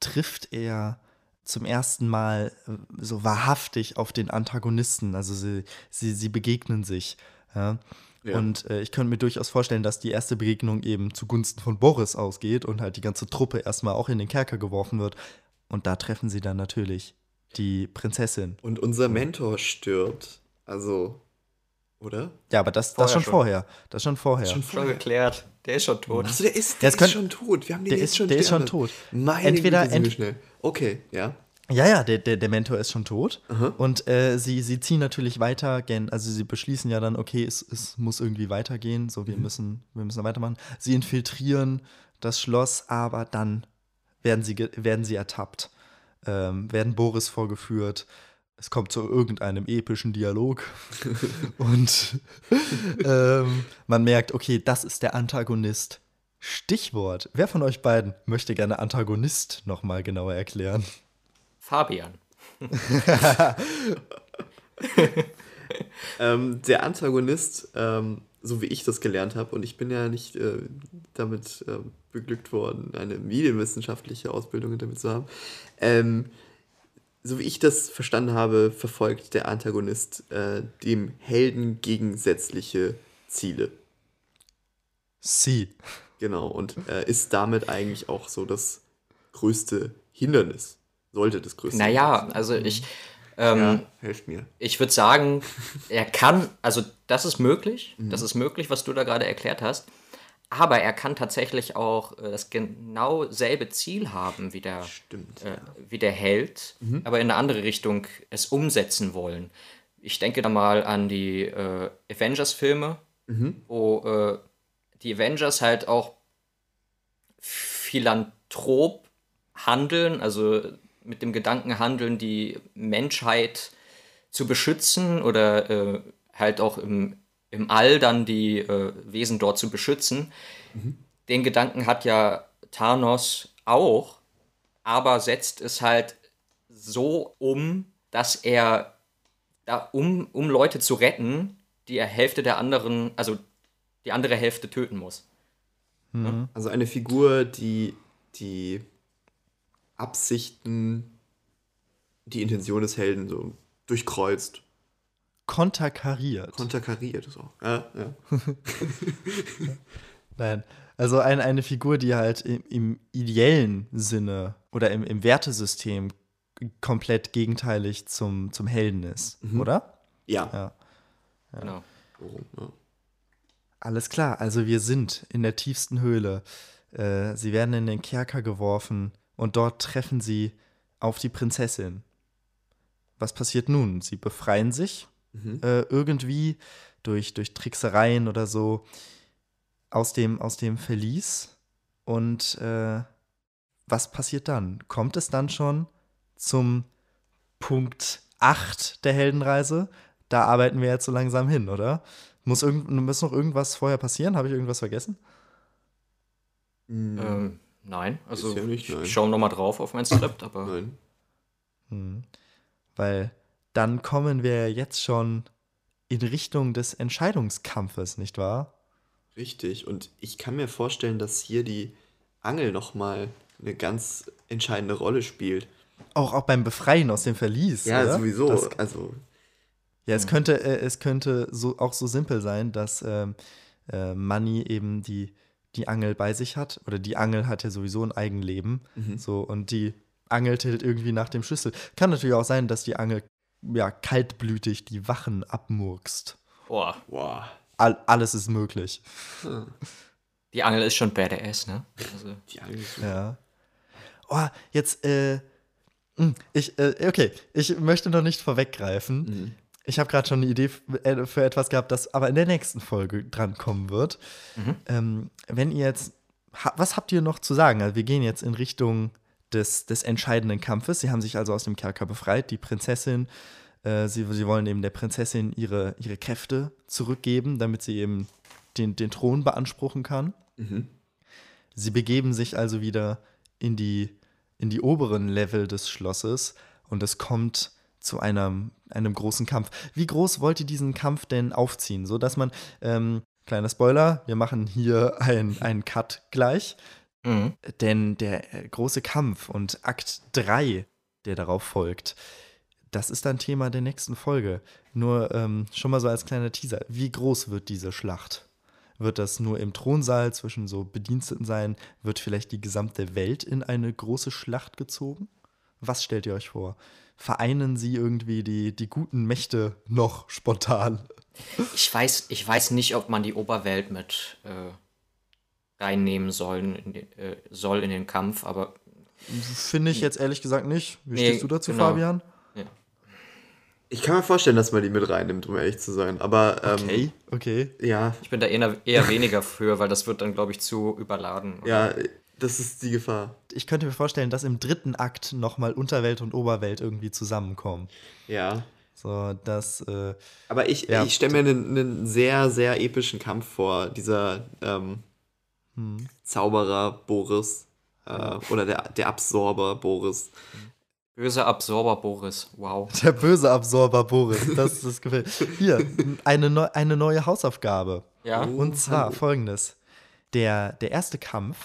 trifft er zum ersten Mal äh, so wahrhaftig auf den Antagonisten. Also sie, sie, sie begegnen sich. Ja. Ja. Und äh, ich könnte mir durchaus vorstellen, dass die erste Begegnung eben zugunsten von Boris ausgeht und halt die ganze Truppe erstmal auch in den Kerker geworfen wird. Und da treffen sie dann natürlich die Prinzessin. Und unser Mentor stirbt. Also, oder? Ja, aber das, das schon, schon vorher. Das schon vorher. Das schon vorher. Schon geklärt. Der ist schon tot. Achso, der ist, der, der ist, schon tot. Wir haben den der jetzt ist, schon Der ist schon tot. Meine Entweder Güte, ent schnell. Okay, ja. Ja, ja, der, der, der Mentor ist schon tot. Aha. Und äh, sie, sie ziehen natürlich weiter, also sie beschließen ja dann, okay, es, es muss irgendwie weitergehen, so wir mhm. müssen, wir müssen weitermachen. Sie infiltrieren das Schloss, aber dann werden sie, werden sie ertappt, ähm, werden Boris vorgeführt. Es kommt zu irgendeinem epischen Dialog. und ähm, man merkt, okay, das ist der Antagonist. Stichwort. Wer von euch beiden möchte gerne Antagonist nochmal genauer erklären? Fabian. ähm, der Antagonist, ähm, so wie ich das gelernt habe, und ich bin ja nicht äh, damit äh, beglückt worden, eine medienwissenschaftliche Ausbildung damit zu haben, ähm, so wie ich das verstanden habe, verfolgt der Antagonist äh, dem Helden gegensätzliche Ziele. Sie. Genau, und äh, ist damit eigentlich auch so das größte Hindernis. Sollte das größte naja, sein. also ich. Ähm, ja, helft mir. Ich würde sagen, er kann, also das ist möglich, mhm. das ist möglich, was du da gerade erklärt hast. Aber er kann tatsächlich auch äh, das genau selbe Ziel haben wie der, Stimmt, äh, wie der Held, mhm. aber in eine andere Richtung es umsetzen wollen. Ich denke da mal an die äh, Avengers-Filme, mhm. wo äh, die Avengers halt auch philanthrop handeln, also mit dem Gedanken handeln, die Menschheit zu beschützen oder äh, halt auch im im All dann die äh, Wesen dort zu beschützen. Mhm. Den Gedanken hat ja Thanos auch, aber setzt es halt so um, dass er da, um, um Leute zu retten, die Hälfte der anderen, also die andere Hälfte töten muss. Mhm. Also eine Figur, die die Absichten, die Intention des Helden so durchkreuzt konterkariert. Konterkariert, so. Ja, ja. Nein. Also ein, eine Figur, die halt im, im ideellen Sinne oder im, im, Wertesystem komplett gegenteilig zum, zum Helden ist, mhm. oder? Ja. ja. ja. Genau. Ja. Alles klar, also wir sind in der tiefsten Höhle. Äh, sie werden in den Kerker geworfen und dort treffen sie auf die Prinzessin. Was passiert nun? Sie befreien sich mhm. äh, irgendwie durch, durch Tricksereien oder so aus dem, aus dem Verlies. Und äh, was passiert dann? Kommt es dann schon zum Punkt 8 der Heldenreise? Da arbeiten wir jetzt so langsam hin, oder? Muss, irgend, muss noch irgendwas vorher passieren? Habe ich irgendwas vergessen? Hm. Ähm, nein, also ja nicht, nein. ich schaue nochmal drauf auf mein Skript, aber. Nein. Hm. Weil dann kommen wir jetzt schon in Richtung des Entscheidungskampfes, nicht wahr? Richtig. Und ich kann mir vorstellen, dass hier die Angel nochmal eine ganz entscheidende Rolle spielt. Auch, auch beim Befreien aus dem Verlies. Ja, oder? sowieso. Das, also. Ja, es hm. könnte, äh, es könnte so, auch so simpel sein, dass ähm, äh, Manny eben die, die Angel bei sich hat. Oder die Angel hat ja sowieso ein Eigenleben. Mhm. So, und die angelt halt irgendwie nach dem Schlüssel. Kann natürlich auch sein, dass die Angel ja, kaltblütig die Wachen abmurkst. Boah. Boah. All, alles ist möglich. Die Angel ist schon badass, ne? Also. Die Angel ist Ja. Oh, jetzt, äh, hm, ich, äh, okay, ich möchte noch nicht vorweggreifen. Mhm. Ich habe gerade schon eine Idee äh, für etwas gehabt, das aber in der nächsten Folge drankommen wird. Mhm. Ähm, wenn ihr jetzt, was habt ihr noch zu sagen? Also wir gehen jetzt in Richtung des, des entscheidenden Kampfes. Sie haben sich also aus dem Kerker befreit. Die Prinzessin, äh, sie, sie wollen eben der Prinzessin ihre, ihre Kräfte zurückgeben, damit sie eben den, den Thron beanspruchen kann. Mhm. Sie begeben sich also wieder in die, in die oberen Level des Schlosses und es kommt zu einem, einem großen Kampf. Wie groß wollt ihr diesen Kampf denn aufziehen? So dass man, ähm, kleiner Spoiler, wir machen hier einen Cut gleich. Mhm. Denn der äh, große Kampf und Akt 3, der darauf folgt, das ist dann Thema der nächsten Folge. Nur ähm, schon mal so als kleiner Teaser. Wie groß wird diese Schlacht? Wird das nur im Thronsaal zwischen so Bediensteten sein? Wird vielleicht die gesamte Welt in eine große Schlacht gezogen? Was stellt ihr euch vor? Vereinen sie irgendwie die, die guten Mächte noch spontan? Ich weiß, ich weiß nicht, ob man die Oberwelt mit äh, reinnehmen sollen, in den, äh, soll in den Kampf, aber. Finde ich jetzt ehrlich gesagt nicht. Wie nee, stehst du dazu, genau. Fabian? Ja. Ich kann mir vorstellen, dass man die mit reinnimmt, um ehrlich zu sein. Aber. Ähm, okay, okay. Ja. Ich bin da eher, eher weniger für, weil das wird dann, glaube ich, zu überladen. Oder? Ja, das ist die Gefahr. Ich könnte mir vorstellen, dass im dritten Akt nochmal Unterwelt und Oberwelt irgendwie zusammenkommen. Ja. So, das. Äh, Aber ich, ja. ich stelle mir einen, einen, sehr, sehr epischen Kampf vor. Dieser. Ähm, hm. Zauberer Boris äh, oder der, der Absorber Boris Böse Absorber Boris, wow. Der böse Absorber Boris, das, das gefällt. Hier, eine, neu, eine neue Hausaufgabe. Ja. Und zwar folgendes. Der, der erste Kampf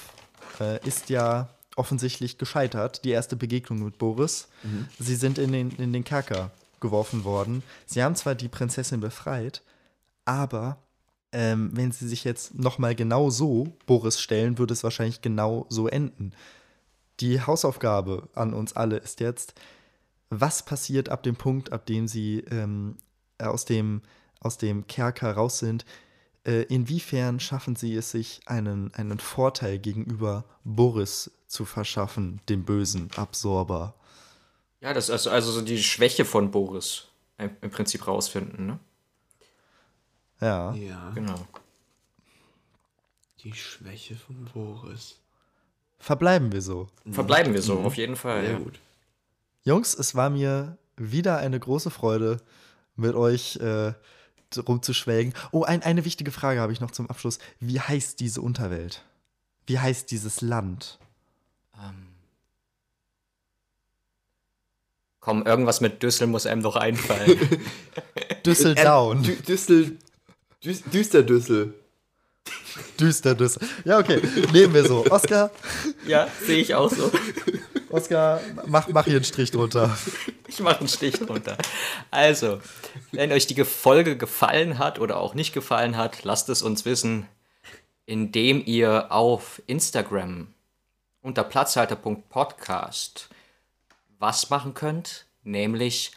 äh, ist ja offensichtlich gescheitert, die erste Begegnung mit Boris. Mhm. Sie sind in den, in den Kerker geworfen worden. Sie haben zwar die Prinzessin befreit, aber ähm, wenn sie sich jetzt nochmal genau so Boris stellen, würde es wahrscheinlich genau so enden. Die Hausaufgabe an uns alle ist jetzt, was passiert ab dem Punkt, ab dem sie ähm, aus, dem, aus dem Kerker raus sind? Äh, inwiefern schaffen sie es sich, einen, einen Vorteil gegenüber Boris zu verschaffen, dem bösen Absorber? Ja, das ist also, also so die Schwäche von Boris im Prinzip rausfinden, ne? Ja. Ja. Genau. Die Schwäche von Boris. Verbleiben wir so. Verbleiben wir so, mhm. auf jeden Fall. Sehr ja. gut. Jungs, es war mir wieder eine große Freude, mit euch äh, rumzuschwelgen. Oh, ein, eine wichtige Frage habe ich noch zum Abschluss. Wie heißt diese Unterwelt? Wie heißt dieses Land? Ähm. Komm, irgendwas mit Düssel muss einem doch einfallen. Düsseldown. Äh, Düssel. Düsterdüssel. Düsterdüssel. Ja, okay. Nehmen wir so. Oscar? Ja, sehe ich auch so. Oscar, mach, mach hier einen Strich drunter. Ich mache einen Strich drunter. Also, wenn euch die Folge gefallen hat oder auch nicht gefallen hat, lasst es uns wissen, indem ihr auf Instagram unter platzhalter.podcast was machen könnt, nämlich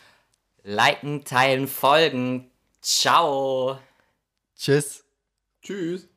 liken, teilen, folgen. Ciao. Tschüss. Tschüss.